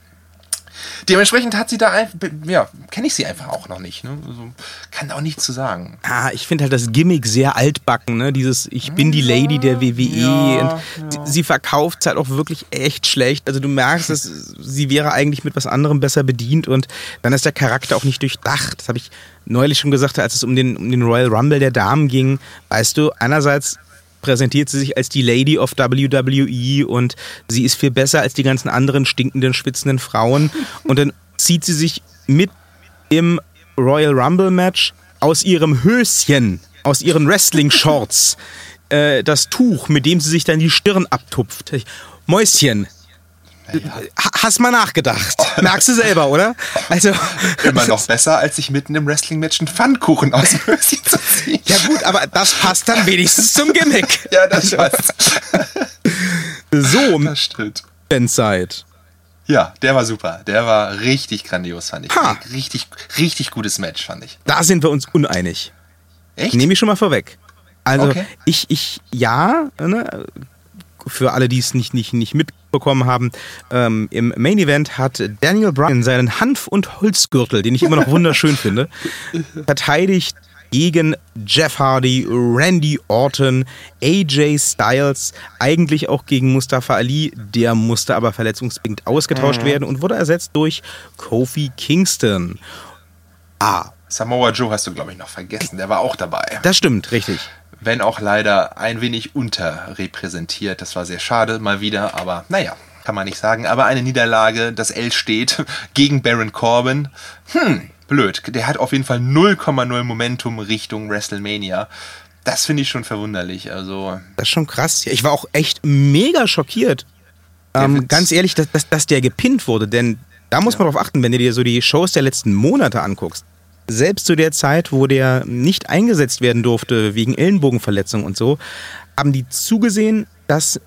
Dementsprechend hat sie da einfach, ja, kenne ich sie einfach auch noch nicht. Ne? Also, kann auch nichts zu sagen. Ah, ich finde halt das Gimmick sehr altbacken, ne? Dieses Ich bin die Lady der WWE. Ja, ja. Sie verkauft es halt auch wirklich echt schlecht. Also du merkst, dass sie wäre eigentlich mit was anderem besser bedient und dann ist der Charakter auch nicht durchdacht. Das habe ich neulich schon gesagt, als es um den, um den Royal Rumble der Damen ging. Weißt du, einerseits präsentiert sie sich als die Lady of WWE und sie ist viel besser als die ganzen anderen stinkenden, schwitzenden Frauen. Und dann zieht sie sich mit im Royal Rumble Match aus ihrem Höschen, aus ihren Wrestling-Shorts, äh, das Tuch, mit dem sie sich dann die Stirn abtupft. Mäuschen, Hast mal nachgedacht. Merkst du selber, oder? Also, Immer noch besser, als sich mitten im Wrestling-Match einen Pfannkuchen aus dem Höschen zu ziehen. Ja gut, aber das passt dann wenigstens zum Gimmick. Ja, das passt. So, das stimmt. Inside. Ja, der war super. Der war richtig grandios, fand ich. Ha. Richtig, richtig gutes Match, fand ich. Da sind wir uns uneinig. Echt? Nehme ich schon mal vorweg. Also, okay. ich, ich, ja, ne, für alle, die es nicht, nicht, nicht mitbekommen haben, ähm, im Main Event hat Daniel Bryan seinen Hanf- und Holzgürtel, den ich immer noch wunderschön finde, verteidigt gegen Jeff Hardy, Randy Orton, AJ Styles, eigentlich auch gegen Mustafa Ali. Der musste aber verletzungsbedingt ausgetauscht mhm. werden und wurde ersetzt durch Kofi Kingston. Ah. Samoa Joe hast du, glaube ich, noch vergessen. Der war auch dabei. Das stimmt, richtig wenn auch leider ein wenig unterrepräsentiert. Das war sehr schade, mal wieder, aber naja, kann man nicht sagen. Aber eine Niederlage, das L steht, gegen Baron Corbin. Hm, blöd. Der hat auf jeden Fall 0,0 Momentum Richtung WrestleMania. Das finde ich schon verwunderlich. Also das ist schon krass. Ich war auch echt mega schockiert. Ähm, ganz ehrlich, dass, dass, dass der gepinnt wurde, denn da muss ja. man drauf achten, wenn du dir so die Shows der letzten Monate anguckst selbst zu der Zeit, wo der nicht eingesetzt werden durfte wegen Ellenbogenverletzung und so, haben die zugesehen, dass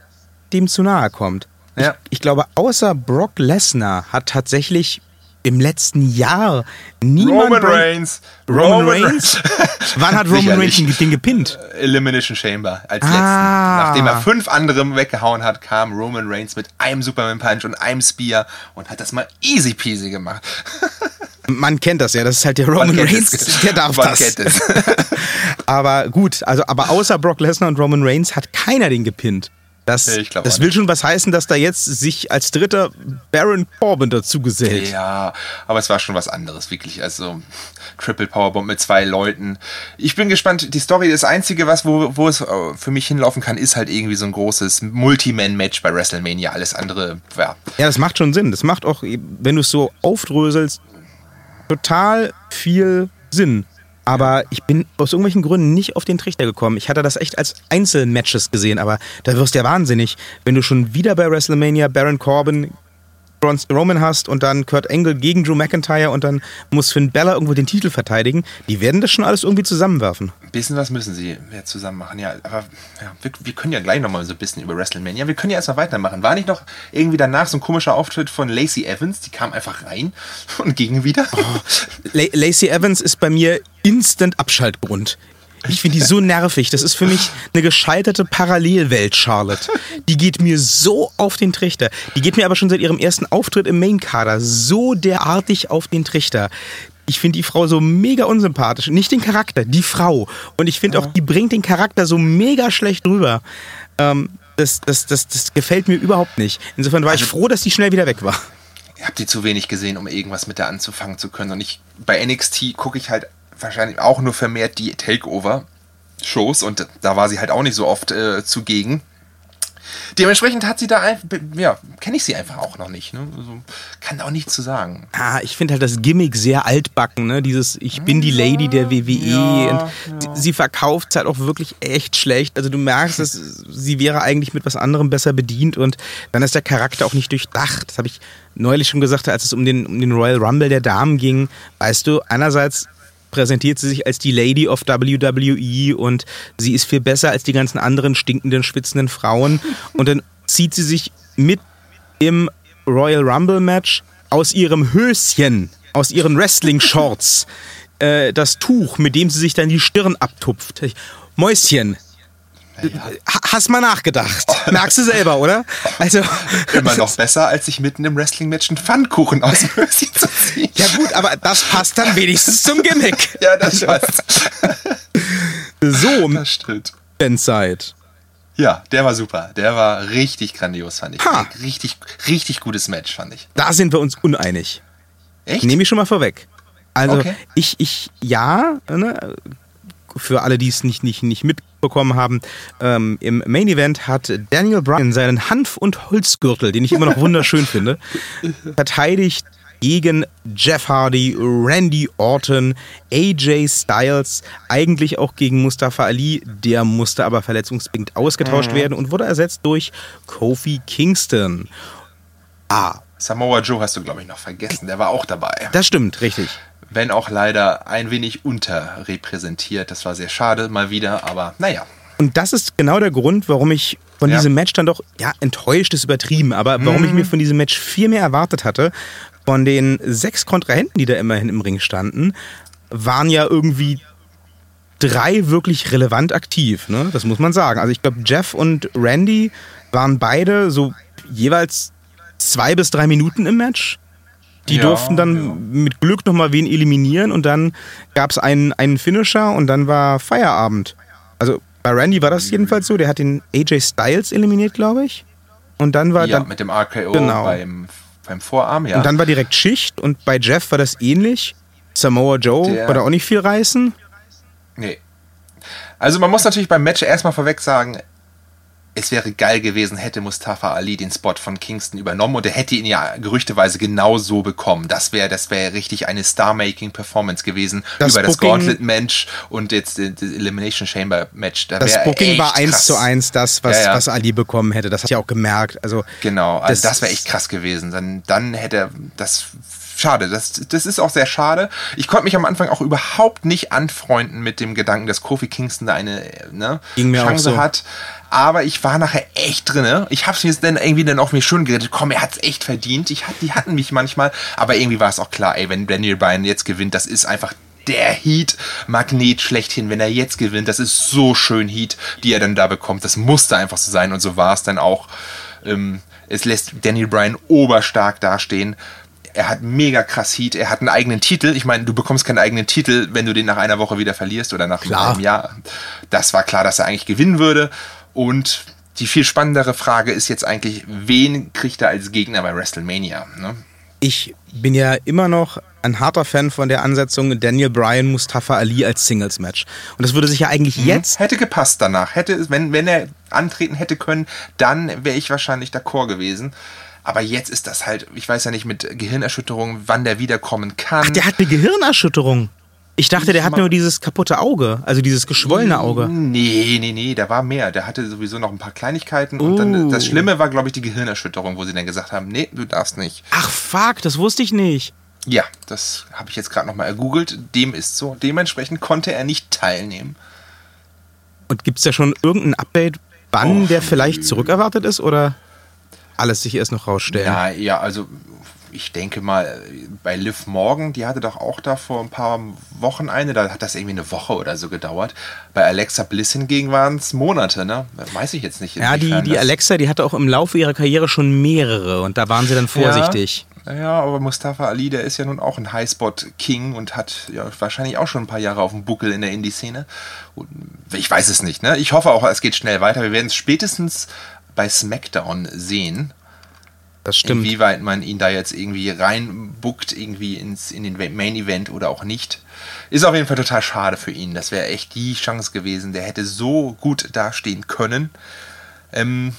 dem zu nahe kommt. Ja. Ich, ich glaube, außer Brock Lesnar hat tatsächlich im letzten Jahr niemand. Roman Reigns. Roman, Roman Reigns? Wann hat Roman Reigns den gepinnt? Elimination Chamber als ah. letzten. Nachdem er fünf andere weggehauen hat, kam Roman Reigns mit einem Superman Punch und einem Spear und hat das mal easy peasy gemacht. Man kennt das ja, das ist halt der Roman Reigns, der darf Man das. Aber gut, also aber außer Brock Lesnar und Roman Reigns hat keiner den gepinnt. Das, das will schon was heißen, dass da jetzt sich als dritter Baron Corbin dazu gesellt. Ja, aber es war schon was anderes, wirklich. Also Triple Powerbomb mit zwei Leuten. Ich bin gespannt. Die Story, das Einzige, was, wo, wo es äh, für mich hinlaufen kann, ist halt irgendwie so ein großes Multi-Man-Match bei WrestleMania. Alles andere, ja. Ja, das macht schon Sinn. Das macht auch, wenn du es so aufdröselst, total viel Sinn. Aber ich bin aus irgendwelchen Gründen nicht auf den Trichter gekommen. Ich hatte das echt als Einzelmatches gesehen, aber da wirst du ja wahnsinnig, wenn du schon wieder bei WrestleMania Baron Corbin Roman hast und dann Kurt Angle gegen Drew McIntyre und dann muss Finn Bella irgendwo den Titel verteidigen, die werden das schon alles irgendwie zusammenwerfen. Ein bisschen was müssen sie ja, zusammen machen, ja. Aber ja, wir, wir, können ja gleich nochmal so ein bisschen über WrestleMania. Wir können ja erstmal weitermachen. War nicht noch irgendwie danach so ein komischer Auftritt von Lacey Evans? Die kam einfach rein und ging wieder. Oh, Lacey Evans ist bei mir instant Abschaltgrund. Ich finde die so nervig. Das ist für mich eine gescheiterte Parallelwelt, Charlotte. Die geht mir so auf den Trichter. Die geht mir aber schon seit ihrem ersten Auftritt im Main-Kader so derartig auf den Trichter. Ich finde die Frau so mega unsympathisch. Nicht den Charakter, die Frau. Und ich finde auch, die bringt den Charakter so mega schlecht rüber. Ähm, das, das, das, das gefällt mir überhaupt nicht. Insofern war ich also froh, dass die schnell wieder weg war. Ich habe die zu wenig gesehen, um irgendwas mit der anzufangen zu können. Und ich bei NXT gucke ich halt wahrscheinlich auch nur vermehrt die Takeover-Shows und da war sie halt auch nicht so oft äh, zugegen. Dementsprechend hat sie da einfach, ja, kenne ich sie einfach auch noch nicht. Ne? Also, kann auch nichts zu sagen. Ah, ich finde halt das Gimmick sehr altbacken, ne? Dieses Ich bin die Lady der WWE. Ja, und ja. Sie verkauft es halt auch wirklich echt schlecht. Also du merkst, dass sie wäre eigentlich mit was anderem besser bedient und dann ist der Charakter auch nicht durchdacht. Das habe ich neulich schon gesagt, als es um den, um den Royal Rumble der Damen ging. Weißt du, einerseits präsentiert sie sich als die Lady of WWE und sie ist viel besser als die ganzen anderen stinkenden, schwitzenden Frauen. Und dann zieht sie sich mit im Royal Rumble Match aus ihrem Höschen, aus ihren Wrestling-Shorts, äh, das Tuch, mit dem sie sich dann die Stirn abtupft. Mäuschen, Hast mal nachgedacht. Merkst du selber, oder? Also immer noch besser, als sich mitten im Wrestling-Match einen Pfannkuchen aus dem Höschen zu ziehen. Ja gut, aber das passt dann wenigstens zum Gimmick. ja, das passt. so, das stimmt. Benside. Ja, der war super. Der war richtig grandios, fand ich. Ha. Richtig, richtig gutes Match, fand ich. Da sind wir uns uneinig. Echt? Nehme ich schon mal vorweg. Also okay. ich, ich, ja, ne, für alle, die es nicht, nicht, nicht mitbekommen haben, ähm, im Main Event hat Daniel Bryan seinen Hanf- und Holzgürtel, den ich immer noch wunderschön finde, verteidigt gegen Jeff Hardy, Randy Orton, AJ Styles, eigentlich auch gegen Mustafa Ali. Der musste aber verletzungsbedingt ausgetauscht mhm. werden und wurde ersetzt durch Kofi Kingston. Ah. Samoa Joe hast du, glaube ich, noch vergessen. Der war auch dabei. Das stimmt, richtig wenn auch leider ein wenig unterrepräsentiert. Das war sehr schade, mal wieder, aber naja. Und das ist genau der Grund, warum ich von ja. diesem Match dann doch, ja, enttäuscht ist übertrieben, aber warum mhm. ich mir von diesem Match viel mehr erwartet hatte. Von den sechs Kontrahenten, die da immerhin im Ring standen, waren ja irgendwie drei wirklich relevant aktiv, ne? Das muss man sagen. Also ich glaube, Jeff und Randy waren beide so jeweils zwei bis drei Minuten im Match. Die ja, durften dann ja. mit Glück nochmal wen eliminieren und dann gab es einen, einen Finisher und dann war Feierabend. Also bei Randy war das jedenfalls so, der hat den AJ Styles eliminiert, glaube ich. Und dann war ja, dann, mit dem RKO genau. beim, beim Vorarm, ja. Und dann war direkt Schicht und bei Jeff war das ähnlich. Samoa Joe der, war da auch nicht viel reißen. Nee. Also man muss natürlich beim Match erstmal vorweg sagen, es wäre geil gewesen, hätte Mustafa Ali den Spot von Kingston übernommen und er hätte ihn ja gerüchteweise genau so bekommen. Das wäre das wäre richtig eine Star-Making-Performance gewesen das über Booking, das Gauntlet-Match und jetzt das Elimination Chamber-Match. Da das Booking war eins zu eins das, was, ja, ja. was Ali bekommen hätte. Das hat ich auch gemerkt. Also, genau, also das, das wäre echt krass gewesen. Dann, dann hätte er das schade. Das, das ist auch sehr schade. Ich konnte mich am Anfang auch überhaupt nicht anfreunden mit dem Gedanken, dass Kofi Kingston da eine ne, Chance so. hat. Aber ich war nachher echt drin. Ich habe es mir dann irgendwie dann auf mir schön geredet. Komm, er hat's echt verdient. Ich, die hatten mich manchmal. Aber irgendwie war es auch klar, ey, wenn Daniel Bryan jetzt gewinnt, das ist einfach der Heat-Magnet schlechthin, wenn er jetzt gewinnt. Das ist so schön Heat, die er dann da bekommt. Das musste einfach so sein und so war es dann auch. Ähm, es lässt Daniel Bryan oberstark dastehen. Er hat mega krass Heat. Er hat einen eigenen Titel. Ich meine, du bekommst keinen eigenen Titel, wenn du den nach einer Woche wieder verlierst oder nach klar. einem Jahr. Das war klar, dass er eigentlich gewinnen würde. Und die viel spannendere Frage ist jetzt eigentlich, wen kriegt er als Gegner bei WrestleMania? Ne? Ich bin ja immer noch ein harter Fan von der Ansetzung Daniel Bryan, Mustafa Ali als Singles-Match. Und das würde sich ja eigentlich mhm. jetzt. Hätte gepasst danach. Hätte, wenn, wenn er antreten hätte können, dann wäre ich wahrscheinlich d'accord gewesen. Aber jetzt ist das halt, ich weiß ja nicht mit Gehirnerschütterung, wann der wiederkommen kann. Ach, der hat eine Gehirnerschütterung. Ich dachte, der hat nur dieses kaputte Auge, also dieses geschwollene Auge. Nee, nee, nee, da war mehr. Der hatte sowieso noch ein paar Kleinigkeiten. Uh. Und dann, das Schlimme war, glaube ich, die Gehirnerschütterung, wo sie dann gesagt haben, nee, du darfst nicht. Ach, fuck, das wusste ich nicht. Ja, das habe ich jetzt gerade nochmal ergoogelt. Dem ist so. Dementsprechend konnte er nicht teilnehmen. Und gibt es da schon irgendein Update, wann oh, der vielleicht zurückerwartet ist oder alles sich erst noch rausstellen? Ja, ja, also ich denke mal, bei Liv Morgan, die hatte doch auch da vor ein paar Wochen eine, da hat das irgendwie eine Woche oder so gedauert. Bei Alexa Bliss hingegen waren es Monate, ne? Weiß ich jetzt nicht. Ja, die, die Alexa, die hatte auch im Laufe ihrer Karriere schon mehrere und da waren sie dann vorsichtig. Ja, ja aber Mustafa Ali, der ist ja nun auch ein Highspot-King und hat ja wahrscheinlich auch schon ein paar Jahre auf dem Buckel in der Indie-Szene. Ich weiß es nicht, ne? Ich hoffe auch, es geht schnell weiter. Wir werden es spätestens bei SmackDown sehen das stimmt. Inwieweit man ihn da jetzt irgendwie reinbuckt, irgendwie ins, in den Main Event oder auch nicht. Ist auf jeden Fall total schade für ihn. Das wäre echt die Chance gewesen. Der hätte so gut dastehen können. Ähm,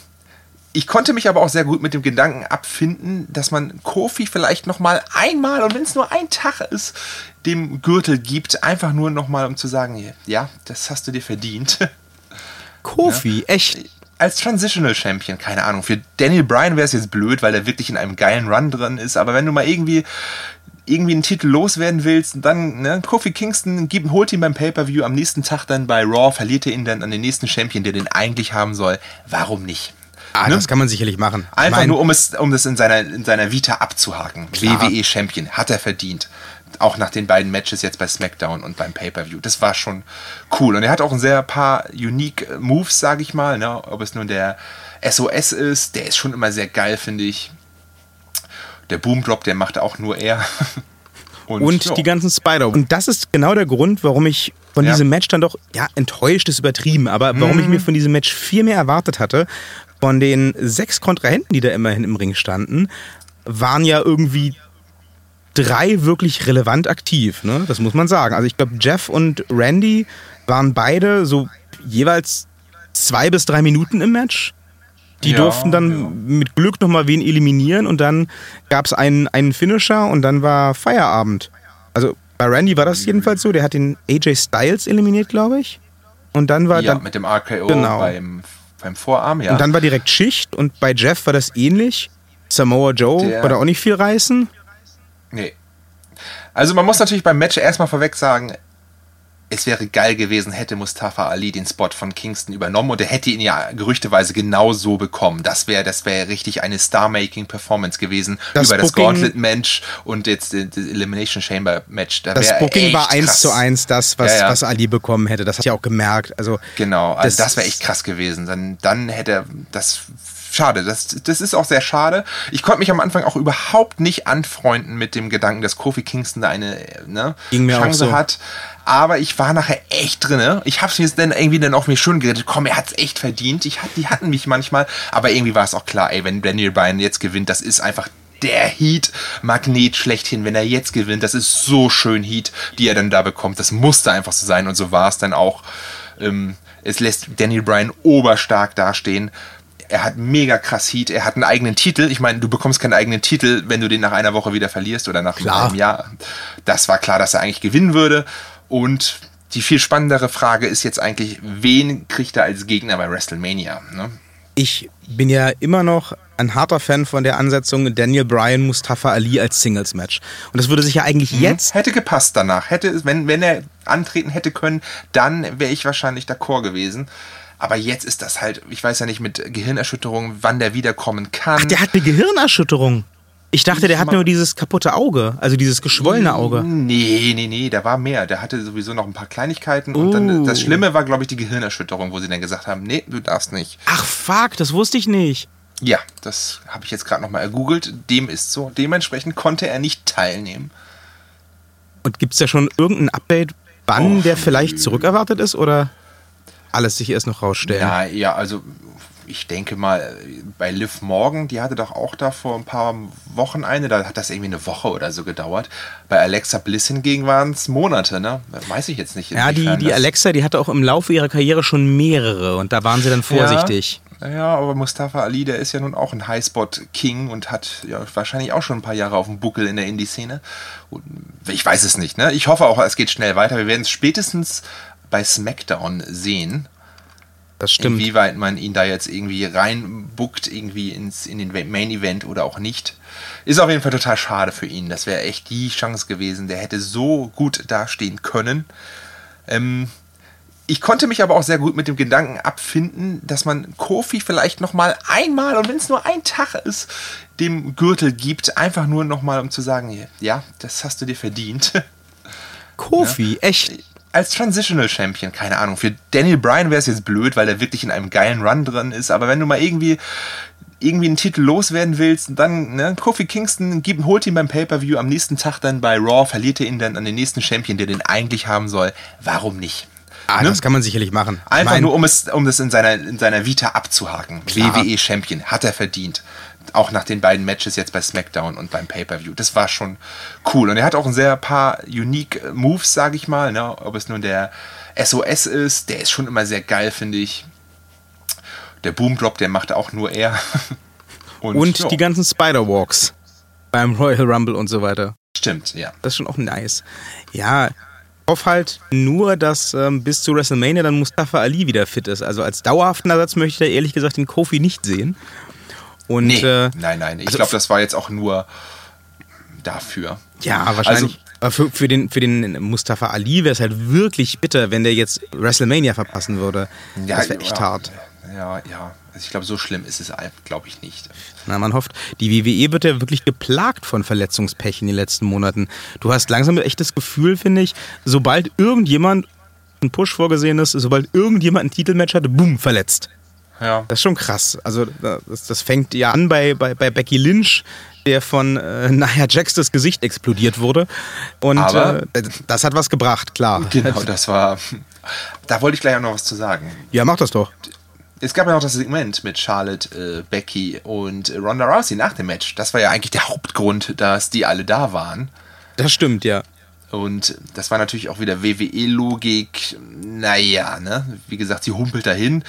ich konnte mich aber auch sehr gut mit dem Gedanken abfinden, dass man Kofi vielleicht noch mal einmal und wenn es nur ein Tag ist, dem Gürtel gibt, einfach nur noch mal um zu sagen, ja, das hast du dir verdient. Kofi, ja? echt? Als Transitional Champion, keine Ahnung. Für Daniel Bryan wäre es jetzt blöd, weil er wirklich in einem geilen Run drin ist. Aber wenn du mal irgendwie irgendwie einen Titel loswerden willst, dann ne, Kofi Kingston gibt, holt ihn beim Pay-per-View am nächsten Tag dann bei Raw, verliert er ihn dann an den nächsten Champion, der den eigentlich haben soll. Warum nicht? Ah, ne? das kann man sicherlich machen. Einfach mein, nur, um es, um das in seiner, in seiner Vita abzuhaken. WWE Champion, hat er verdient auch nach den beiden Matches jetzt bei SmackDown und beim Pay-Per-View. Das war schon cool. Und er hat auch ein sehr paar unique Moves, sage ich mal. Ne? Ob es nun der SOS ist, der ist schon immer sehr geil, finde ich. Der Boom Drop, der macht auch nur er. Und, und die ganzen Spider. Und das ist genau der Grund, warum ich von ja. diesem Match dann doch, ja, enttäuscht ist übertrieben, aber warum mhm. ich mir von diesem Match viel mehr erwartet hatte. Von den sechs Kontrahenten, die da immerhin im Ring standen, waren ja irgendwie drei wirklich relevant aktiv, ne? Das muss man sagen. Also ich glaube, Jeff und Randy waren beide so jeweils zwei bis drei Minuten im Match. Die ja, durften dann ja. mit Glück nochmal wen eliminieren und dann gab es einen, einen Finisher und dann war Feierabend. Also bei Randy war das jedenfalls so, der hat den AJ Styles eliminiert, glaube ich. Und dann war ja, dann, mit dem RKO genau. beim, beim Vorarm, ja. Und dann war direkt Schicht und bei Jeff war das ähnlich. Samoa Joe der, war da auch nicht viel reißen. Nee. Also man muss natürlich beim Match erstmal vorweg sagen, es wäre geil gewesen, hätte Mustafa Ali den Spot von Kingston übernommen und er hätte ihn ja gerüchteweise genau so bekommen. Das wäre das wäre richtig eine Star-Making-Performance gewesen das über Booking, das Gauntlet-Match und jetzt das Elimination Chamber-Match. Da das Booking war eins zu eins das, was, ja, ja. was Ali bekommen hätte. Das hat ja auch gemerkt. Also, genau, also das, das wäre echt krass gewesen. Dann, dann hätte er das schade. Das, das ist auch sehr schade. Ich konnte mich am Anfang auch überhaupt nicht anfreunden mit dem Gedanken, dass Kofi Kingston da eine ne, Chance so. hat. Aber ich war nachher echt drin. Ich habe es mir dann irgendwie dann auf mir schön geredet. Komm, er hat es echt verdient. Ich, die hatten mich manchmal. Aber irgendwie war es auch klar, ey, wenn Daniel Bryan jetzt gewinnt, das ist einfach der Heat-Magnet schlechthin, wenn er jetzt gewinnt. Das ist so schön Heat, die er dann da bekommt. Das musste einfach so sein und so war es dann auch. Ähm, es lässt Daniel Bryan oberstark dastehen er hat mega krass Heat, er hat einen eigenen Titel. Ich meine, du bekommst keinen eigenen Titel, wenn du den nach einer Woche wieder verlierst oder nach klar. einem Jahr. Das war klar, dass er eigentlich gewinnen würde. Und die viel spannendere Frage ist jetzt eigentlich, wen kriegt er als Gegner bei WrestleMania? Ne? Ich bin ja immer noch ein harter Fan von der Ansetzung Daniel Bryan, Mustafa Ali als Singles-Match. Und das würde sich ja eigentlich mhm. jetzt. Hätte gepasst danach. Hätte, wenn, wenn er antreten hätte können, dann wäre ich wahrscheinlich d'accord gewesen. Aber jetzt ist das halt, ich weiß ja nicht mit Gehirnerschütterung, wann der wiederkommen kann. Ach, der hat eine Gehirnerschütterung. Ich dachte, der hat nur dieses kaputte Auge, also dieses geschwollene Auge. Nee, nee, nee, da war mehr. Der hatte sowieso noch ein paar Kleinigkeiten. Und dann, das Schlimme war, glaube ich, die Gehirnerschütterung, wo sie dann gesagt haben, nee, du darfst nicht. Ach, fuck, das wusste ich nicht. Ja, das habe ich jetzt gerade nochmal ergoogelt. Dem ist so. Dementsprechend konnte er nicht teilnehmen. Und gibt es da schon irgendein Update, wann oh, der vielleicht zurückerwartet ist oder alles sich erst noch rausstellen? Ja, ja, also ich denke mal, bei Liv Morgan, die hatte doch auch da vor ein paar Wochen eine, da hat das irgendwie eine Woche oder so gedauert. Bei Alexa Bliss hingegen waren es Monate, ne? Weiß ich jetzt nicht. Ja, die, die Alexa, die hatte auch im Laufe ihrer Karriere schon mehrere und da waren sie dann vorsichtig. Ja, ja aber Mustafa Ali, der ist ja nun auch ein Highspot-King und hat ja wahrscheinlich auch schon ein paar Jahre auf dem Buckel in der Indie-Szene. Ich weiß es nicht, ne? Ich hoffe auch, es geht schnell weiter. Wir werden es spätestens bei SmackDown sehen das stimmt. Inwieweit man ihn da jetzt irgendwie reinbuckt, irgendwie ins, in den Main Event oder auch nicht. Ist auf jeden Fall total schade für ihn. Das wäre echt die Chance gewesen. Der hätte so gut dastehen können. Ähm, ich konnte mich aber auch sehr gut mit dem Gedanken abfinden, dass man Kofi vielleicht noch mal einmal und wenn es nur ein Tag ist, dem Gürtel gibt, einfach nur noch mal um zu sagen, ja, das hast du dir verdient. Kofi, ja? echt? Als Transitional Champion, keine Ahnung. Für Daniel Bryan wäre es jetzt blöd, weil er wirklich in einem geilen Run drin ist. Aber wenn du mal irgendwie irgendwie einen Titel loswerden willst, dann ne, Kofi Kingston gibt, holt ihn beim Pay-per-View am nächsten Tag dann bei Raw, verliert er ihn dann an den nächsten Champion, der den eigentlich haben soll. Warum nicht? Ah, ne? das kann man sicherlich machen. Einfach mein, nur, um es, um es in seiner, in seiner Vita abzuhaken. WWE Champion hat er verdient auch nach den beiden Matches jetzt bei SmackDown und beim Pay-Per-View. Das war schon cool. Und er hat auch ein sehr paar unique Moves, sage ich mal. Ne? Ob es nun der SOS ist, der ist schon immer sehr geil, finde ich. Der Boom Drop, der macht auch nur er. und, und die ganzen Spider-Walks beim Royal Rumble und so weiter. Stimmt, ja. Das ist schon auch nice. Ja, ich hoffe halt nur, dass ähm, bis zu WrestleMania dann Mustafa Ali wieder fit ist. Also als dauerhaften Ersatz möchte ich da ehrlich gesagt den Kofi nicht sehen. Und, nee, äh, nein, nein. Ich also glaube, das war jetzt auch nur dafür. Ja, wahrscheinlich. Also, für, für, den, für den Mustafa Ali wäre es halt wirklich bitter, wenn der jetzt WrestleMania verpassen würde. Ja, das wäre echt ja, hart. Ja, ja. Also ich glaube, so schlimm ist es, glaube ich, nicht. Na, man hofft. Die WWE wird ja wirklich geplagt von Verletzungspech in den letzten Monaten. Du hast langsam echt das Gefühl, finde ich, sobald irgendjemand ein Push vorgesehen ist, sobald irgendjemand ein Titelmatch hatte, boom, verletzt. Ja. Das ist schon krass. Also das, das fängt ja an bei, bei, bei Becky Lynch, der von äh, Nia Jax das Gesicht explodiert wurde. Und äh, das hat was gebracht, klar. Genau, das war. Da wollte ich gleich auch noch was zu sagen. Ja, mach das doch. Es gab ja noch das Segment mit Charlotte, äh, Becky und Ronda Rousey nach dem Match. Das war ja eigentlich der Hauptgrund, dass die alle da waren. Das stimmt, ja. Und das war natürlich auch wieder WWE-Logik. Naja, ne? Wie gesagt, sie humpelt dahin,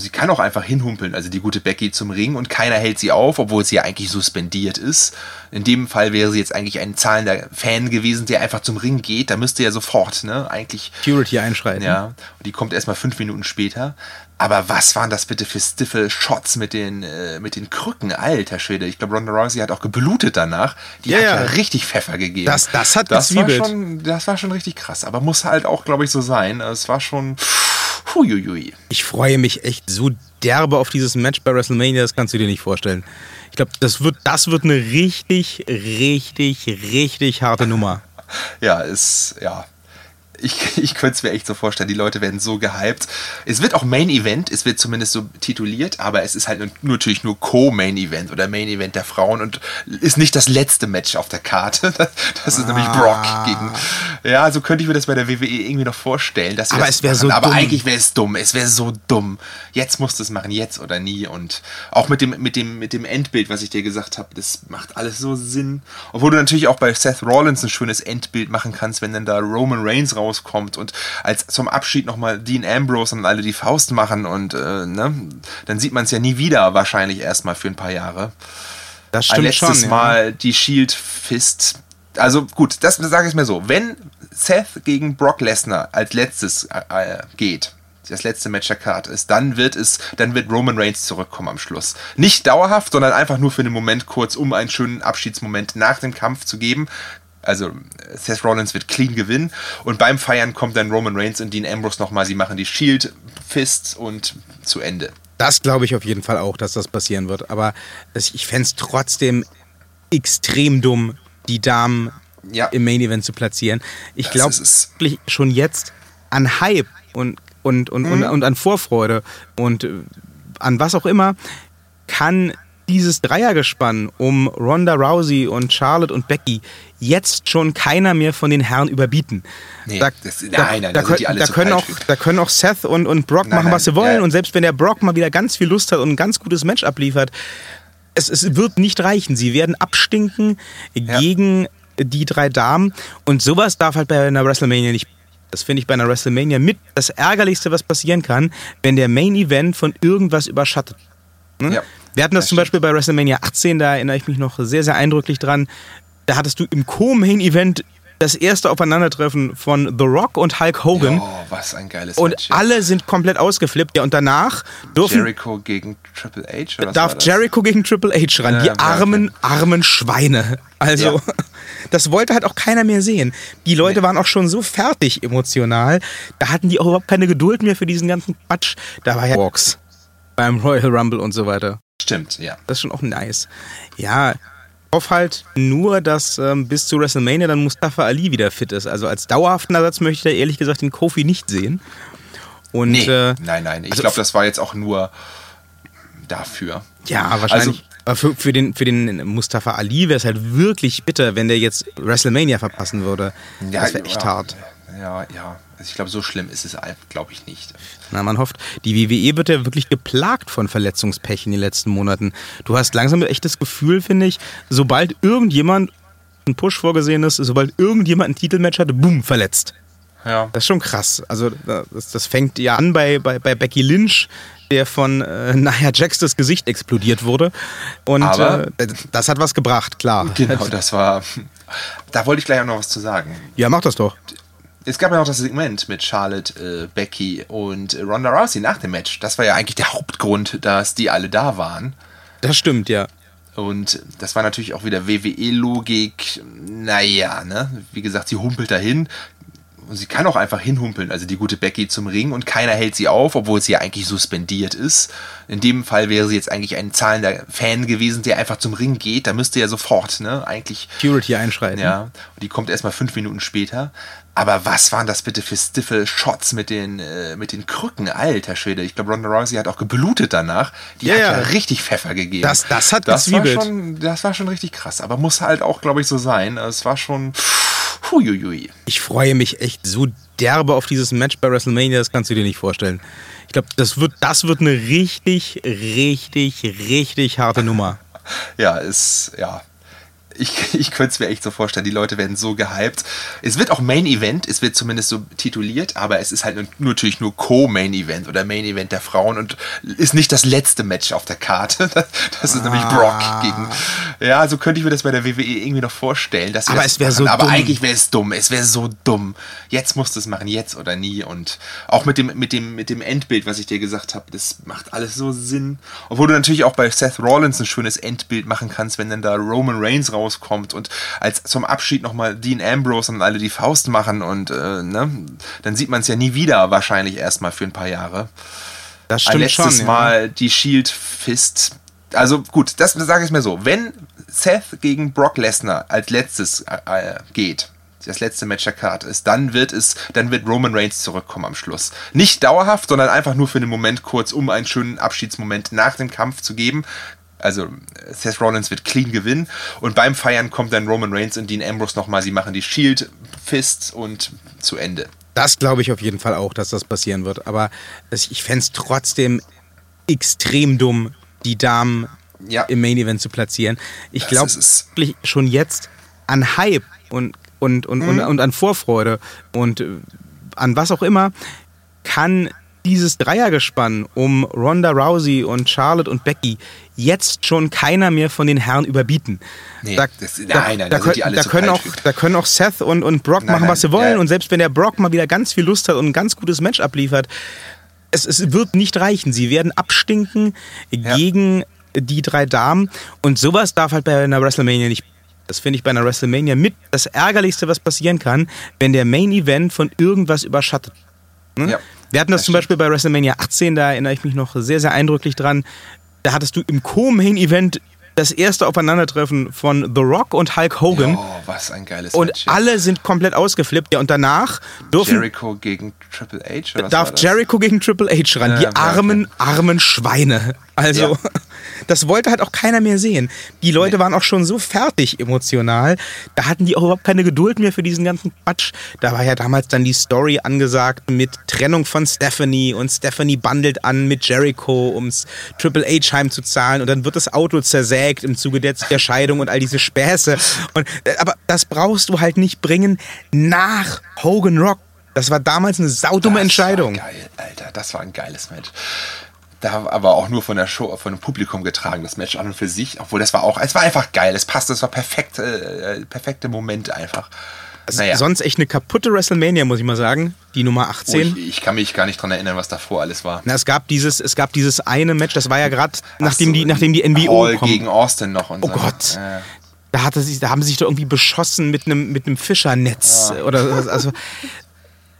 sie kann auch einfach hinhumpeln, also die gute Becky zum Ring und keiner hält sie auf, obwohl sie ja eigentlich suspendiert ist. In dem Fall wäre sie jetzt eigentlich ein zahlender Fan gewesen, der einfach zum Ring geht. Da müsste ja sofort, ne, eigentlich. Security einschreiten. Ja. Und die kommt erstmal fünf Minuten später. Aber was waren das bitte für stiffe Shots mit den, äh, mit den Krücken? Alter Schwede. Ich glaube, Ronda Rousey hat auch geblutet danach. Die ja, hat ja, richtig Pfeffer gegeben. Das, das hat das war schon, Das war schon richtig krass. Aber muss halt auch, glaube ich, so sein. Es war schon. Pff, Huiuiui. Ich freue mich echt so derbe auf dieses Match bei WrestleMania, das kannst du dir nicht vorstellen. Ich glaube, das wird, das wird eine richtig, richtig, richtig harte Nummer. Ja, ist, ja, ich, ich könnte es mir echt so vorstellen, die Leute werden so gehypt. Es wird auch Main Event, es wird zumindest so tituliert, aber es ist halt natürlich nur Co-Main Event oder Main Event der Frauen und ist nicht das letzte Match auf der Karte. Das ist ah. nämlich Brock gegen. Ja, so könnte ich mir das bei der WWE irgendwie noch vorstellen. Dass aber es wäre so Aber dumm. eigentlich wäre es dumm. Es wäre so dumm. Jetzt musst du es machen, jetzt oder nie. Und auch mit dem, mit dem, mit dem Endbild, was ich dir gesagt habe, das macht alles so Sinn. Obwohl du natürlich auch bei Seth Rollins ein schönes Endbild machen kannst, wenn dann da Roman Reigns raus rauskommt und als zum Abschied nochmal Dean Ambrose und alle die Faust machen und äh, ne, dann sieht man es ja nie wieder, wahrscheinlich erstmal für ein paar Jahre. Das stimmt ein letztes schon, Mal ja. die Shield Fist. Also gut, das sage ich mir so. Wenn Seth gegen Brock Lesnar als letztes äh, äh, geht, das letzte Match der Card ist, dann wird es, dann wird Roman Reigns zurückkommen am Schluss. Nicht dauerhaft, sondern einfach nur für den Moment kurz, um einen schönen Abschiedsmoment nach dem Kampf zu geben Also Seth Rollins wird clean gewinnen und beim Feiern kommt dann Roman Reigns und Dean Ambrose nochmal. Sie machen die Shield Fists und zu Ende. Das glaube ich auf jeden Fall auch, dass das passieren wird. Aber ich fände es trotzdem extrem dumm, die Damen ja. im Main Event zu platzieren. Ich glaube wirklich schon jetzt an Hype und, und, und, mhm. und, und an Vorfreude und äh, an was auch immer kann dieses Dreiergespann um Ronda Rousey und Charlotte und Becky jetzt schon keiner mehr von den Herren überbieten. Nee, da, das, nein, nein, da, da, da können auch, da können auch Seth und, und Brock nein, machen, was sie wollen. Ja. Und selbst wenn der Brock mal wieder ganz viel Lust hat und ein ganz gutes Match abliefert, es, es wird nicht reichen. Sie werden abstinken ja. gegen die drei Damen. Und sowas darf halt bei einer WrestleMania nicht das finde ich bei einer WrestleMania mit das Ärgerlichste, was passieren kann, wenn der Main Event von irgendwas überschattet. Ne? Ja, Wir hatten das, das zum Beispiel bei WrestleMania 18, da erinnere ich mich noch sehr, sehr eindrücklich dran. Da hattest du im Co-Main Event das erste Aufeinandertreffen von The Rock und Hulk Hogan. Oh, was ein geiles Und Match, alle sind komplett ausgeflippt. Ja, und danach dürfen. Jericho gegen Triple H? Oder darf Jericho gegen Triple H ran. Ja, die armen, okay. armen Schweine. Also, ja. das wollte halt auch keiner mehr sehen. Die Leute nee. waren auch schon so fertig emotional. Da hatten die auch überhaupt keine Geduld mehr für diesen ganzen Quatsch. Da war ja Walks beim Royal Rumble und so weiter. Stimmt, ja. Das ist schon auch nice. Ja, hoffe halt nur, dass ähm, bis zu WrestleMania dann Mustafa Ali wieder fit ist. Also als dauerhaften Ersatz möchte ich da ehrlich gesagt den Kofi nicht sehen. Und, nee, äh, nein, nein. Ich also glaube, das war jetzt auch nur dafür. Ja, wahrscheinlich. Also, für, für, den, für den Mustafa Ali wäre es halt wirklich bitter, wenn der jetzt WrestleMania verpassen würde. Ja, das wäre echt ja, hart. Ja, ja. Also ich glaube, so schlimm ist es, glaube ich, nicht. Na, man hofft. Die WWE wird ja wirklich geplagt von Verletzungspech in den letzten Monaten. Du hast langsam echt das Gefühl, finde ich, sobald irgendjemand ein Push vorgesehen ist, sobald irgendjemand ein Titelmatch hat, boom, verletzt. Ja. Das ist schon krass. Also das, das fängt ja an bei, bei, bei Becky Lynch, der von äh, Nia Jax das Gesicht explodiert wurde. Und äh, das hat was gebracht, klar. Genau, das war. Da wollte ich gleich auch noch was zu sagen. Ja, mach das doch es gab ja noch das Segment mit Charlotte, äh, Becky und Ronda Rousey nach dem Match. Das war ja eigentlich der Hauptgrund, dass die alle da waren. Das stimmt, ja. Und das war natürlich auch wieder WWE-Logik. Naja, ne? Wie gesagt, sie humpelt dahin. Und sie kann auch einfach hinhumpeln, also die gute Becky zum Ring und keiner hält sie auf, obwohl sie ja eigentlich suspendiert ist. In dem Fall wäre sie jetzt eigentlich ein zahlender Fan gewesen, der einfach zum Ring geht. Da müsste ja sofort, ne, eigentlich. Security einschreiten. Ja. Und die kommt erstmal fünf Minuten später. Aber was waren das bitte für stiffe Shots mit den, äh, mit den Krücken? Alter Schwede. Ich glaube, Ronda Rousey hat auch geblutet danach. Die ja, hat ja, ja richtig Pfeffer gegeben. Das, das hat das war schon, Das war schon richtig krass. Aber muss halt auch, glaube ich, so sein. Es war schon. Huiuiui. Ich freue mich echt so derbe auf dieses Match bei WrestleMania, das kannst du dir nicht vorstellen. Ich glaube, das wird, das wird eine richtig, richtig, richtig harte Nummer. Ja, ist, ja, ich, ich könnte es mir echt so vorstellen, die Leute werden so gehypt. Es wird auch Main Event, es wird zumindest so tituliert, aber es ist halt natürlich nur Co-Main Event oder Main Event der Frauen und ist nicht das letzte Match auf der Karte. Das, ist ah. nämlich Brock gegen. Ja, so könnte ich mir das bei der WWE irgendwie noch vorstellen. Dass aber es wäre so Aber dumm. eigentlich wäre es dumm. Es wäre so dumm. Jetzt musst du es machen, jetzt oder nie. Und auch mit dem, mit dem, mit dem Endbild, was ich dir gesagt habe, das macht alles so Sinn. Obwohl du natürlich auch bei Seth Rollins ein schönes Endbild machen kannst, wenn dann da Roman Reigns raus rauskommt und als zum Abschied nochmal Dean Ambrose und alle die Faust machen und äh, ne, dann sieht man es ja nie wieder wahrscheinlich erstmal für ein paar Jahre. Das stimmt ein letztes schon, Mal die Shield Fist. Also gut, das sage ich mir so. Wenn Seth gegen Brock Lesnar als letztes äh, äh, geht, das letzte Match der Karte ist, dann wird es, dann wird Roman Reigns zurückkommen am Schluss. Nicht dauerhaft, sondern einfach nur für einen Moment kurz, um einen schönen Abschiedsmoment nach dem Kampf zu geben also Seth Rollins wird clean gewinnen und beim Feiern kommt dann Roman Reigns und Dean Ambrose nochmal, sie machen die Shield Fists und zu Ende. Das glaube ich auf jeden Fall auch, dass das passieren wird. Aber ich fände es trotzdem extrem dumm, die Damen ja. im Main Event zu platzieren. Ich glaube schon jetzt an Hype und, und, und, mhm. und, und an Vorfreude und äh, an was auch immer kann dieses Dreiergespann um Ronda Rousey und Charlotte und Becky jetzt schon keiner mehr von den Herren überbieten. Nee, da, das, nein, nein, da, da, können, da können auch, da können auch Seth und, und Brock nein, machen, was sie wollen. Ja. Und selbst wenn der Brock mal wieder ganz viel Lust hat und ein ganz gutes Match abliefert, es, es wird nicht reichen. Sie werden abstinken ja. gegen die drei Damen. Und sowas darf halt bei einer WrestleMania nicht Das finde ich bei einer WrestleMania mit das Ärgerlichste, was passieren kann, wenn der Main Event von irgendwas überschattet. Hm? Ja, Wir hatten das, das zum Beispiel bei WrestleMania 18, da erinnere ich mich noch sehr, sehr eindrücklich dran. Da hattest du im Co-Main-Event das erste Aufeinandertreffen von The Rock und Hulk Hogan. Oh, was ein geiles Und Match, ja. alle sind komplett ausgeflippt. Ja, und danach dürfen. Jericho gegen Triple H? Oder darf Jericho gegen Triple H ran. Ja, die armen, okay. armen Schweine. Also, ja. das wollte halt auch keiner mehr sehen. Die Leute waren auch schon so fertig emotional. Da hatten die auch überhaupt keine Geduld mehr für diesen ganzen Quatsch. Da war ja damals dann die Story angesagt mit Trennung von Stephanie und Stephanie bandelt an mit Jericho, ums Triple H heimzuzahlen und dann wird das Auto zersägt im Zuge der, der Scheidung und all diese Späße. Und, äh, aber das brauchst du halt nicht bringen nach Hogan Rock. Das war damals eine saudumme das Entscheidung. War geil, Alter, das war ein geiles Match da aber auch nur von der Show, von dem Publikum getragen, das Match an und für sich. Obwohl das war auch, es war einfach geil, es passte, es war perfekt, äh, perfekte Moment einfach. Naja. Sonst echt eine kaputte WrestleMania, muss ich mal sagen. Die Nummer 18. Oh, ich, ich, kann mich gar nicht dran erinnern, was davor alles war. Na, es gab dieses, es gab dieses eine Match, das war ja gerade nachdem so, die, nachdem die NWO Hall gegen Austin noch und Oh so. Gott. Äh. Da, hatte sich, da haben sie sich doch irgendwie beschossen mit einem mit einem Fischernetz ja. oder also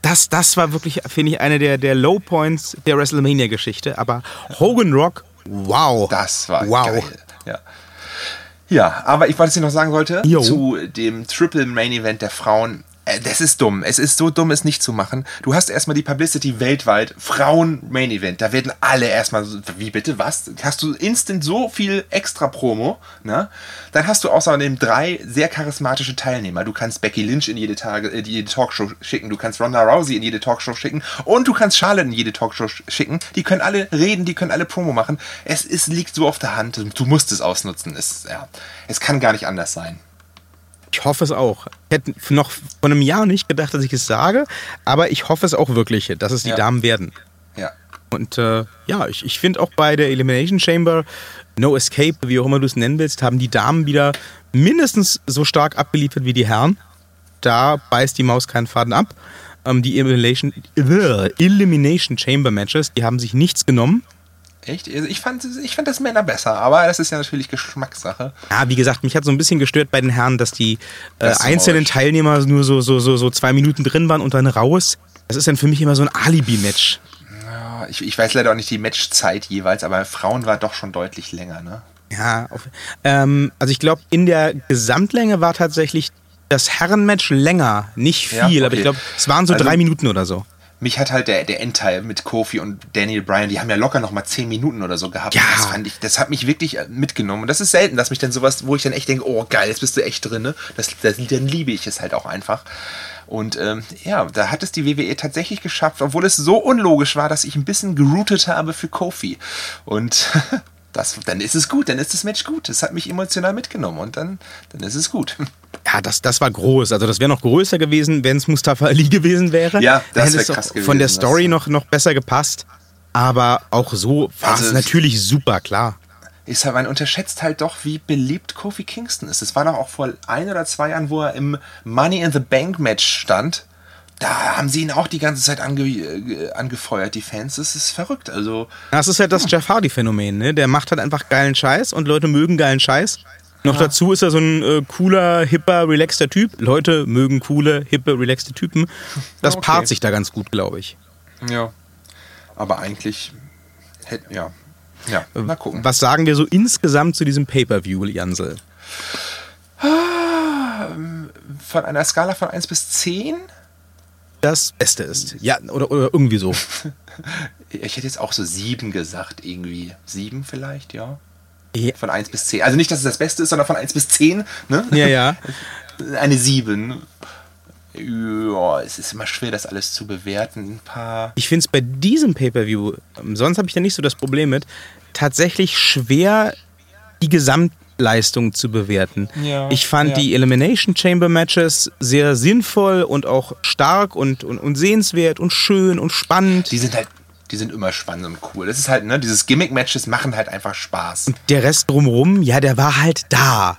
das, das war wirklich, finde ich, eine der, der Low Points der WrestleMania-Geschichte. Aber Hogan Rock, wow. Das war wow. geil. Ja. Ja, aber ich, was ich noch sagen wollte, jo. zu dem Triple Main Event der Frauen, das ist dumm. Es ist so dumm, es nicht zu machen. Du hast erstmal die Publicity weltweit. Frauen Main Event. Da werden alle erstmal so, wie bitte, was? Hast du instant so viel extra Promo, ne? Dann hast du außerdem drei sehr charismatische Teilnehmer. Du kannst Becky Lynch in jede, Tage, äh, jede Talkshow schicken. Du kannst Ronda Rousey in jede Talkshow schicken. Und du kannst Charlotte in jede Talkshow schicken. Die können alle reden, die können alle Promo machen. Es, es liegt so auf der Hand. Du musst es ausnutzen. Es, ja, es kann gar nicht anders sein. Ich hoffe es auch. Ich hätte noch vor einem Jahr nicht gedacht, dass ich es sage, aber ich hoffe es auch wirklich, dass es die ja. Damen werden. Ja. Und äh, ja, ich, ich finde auch bei der Elimination Chamber, No Escape, wie auch immer du es nennen willst, haben die Damen wieder mindestens so stark abgeliefert wie die Herren. Da beißt die Maus keinen Faden ab. Ähm, die Elimination, äh, Elimination Chamber Matches, die haben sich nichts genommen. Echt? Also ich fand, ich fand das Männer besser, aber das ist ja natürlich Geschmackssache. Ja, wie gesagt, mich hat so ein bisschen gestört bei den Herren, dass die äh, einzelnen Teilnehmer nur so, so, so, so zwei Minuten drin waren und dann raus. Das ist dann für mich immer so ein Alibi-Match. Ja, ich, ich weiß leider auch nicht die Matchzeit jeweils, aber Frauen war doch schon deutlich länger, ne? Ja, auf, ähm, also ich glaube, in der Gesamtlänge war tatsächlich das Herrenmatch länger. Nicht viel, ja, okay. aber ich glaube, es waren so also, drei Minuten oder so mich hat halt der, der Endteil mit Kofi und Daniel Bryan, die haben ja locker noch mal zehn Minuten oder so gehabt. Ja. Das fand ich, das hat mich wirklich äh, mitgenommen. Und das ist selten, dass mich dann sowas, wo ich dann echt denke, oh geil, jetzt bist du echt drin. Ne? Das, das, dann liebe ich es halt auch einfach. Und ähm, ja, da hat es die WWE tatsächlich geschafft, obwohl es so unlogisch war, dass ich ein bisschen geroutet habe für Kofi. Und das, dann ist es gut, dann ist das Match gut. Das hat mich emotional mitgenommen und dann, dann ist es gut. Ja, das, das war groß. Also das wäre noch größer gewesen, wenn es Mustafa Ali gewesen wäre. Ja, das wäre krass gewesen. Von der Story noch, noch besser gepasst. Aber auch so war also, es natürlich super, klar. Ist halt, man unterschätzt halt doch, wie beliebt Kofi Kingston ist. Es war doch auch vor ein oder zwei Jahren, wo er im Money in the Bank Match stand. Da haben sie ihn auch die ganze Zeit ange, äh, angefeuert, die Fans. Das ist verrückt. Also, das ist halt das Jeff Hardy-Phänomen. Ne? Der macht halt einfach geilen Scheiß und Leute mögen geilen Scheiß. Noch ja. dazu ist er so ein äh, cooler, hipper, relaxter Typ. Leute mögen coole, hippe, relaxte Typen. Das okay. paart sich da ganz gut, glaube ich. Ja. Aber eigentlich hätte, ja. Ja, mal gucken. Was sagen wir so insgesamt zu diesem Pay-Per-View, Jansel? Von einer Skala von 1 bis 10? Das Beste ist. Ja, oder, oder irgendwie so. ich hätte jetzt auch so 7 gesagt, irgendwie. 7 vielleicht, ja. Ja. Von 1 bis 10. Also nicht, dass es das Beste ist, sondern von 1 bis 10. Ne? Ja, ja. Eine 7. Ja, es ist immer schwer, das alles zu bewerten. Ein paar. Ich finde es bei diesem Pay-Per-View, ähm, sonst habe ich da nicht so das Problem mit, tatsächlich schwer, die Gesamtleistung zu bewerten. Ja, ich fand ja. die Elimination Chamber Matches sehr sinnvoll und auch stark und, und, und sehenswert und schön und spannend. Die sind halt die sind immer spannend und cool. Das ist halt, ne, dieses Gimmick-Matches machen halt einfach Spaß. Und der Rest drumherum, ja, der war halt da.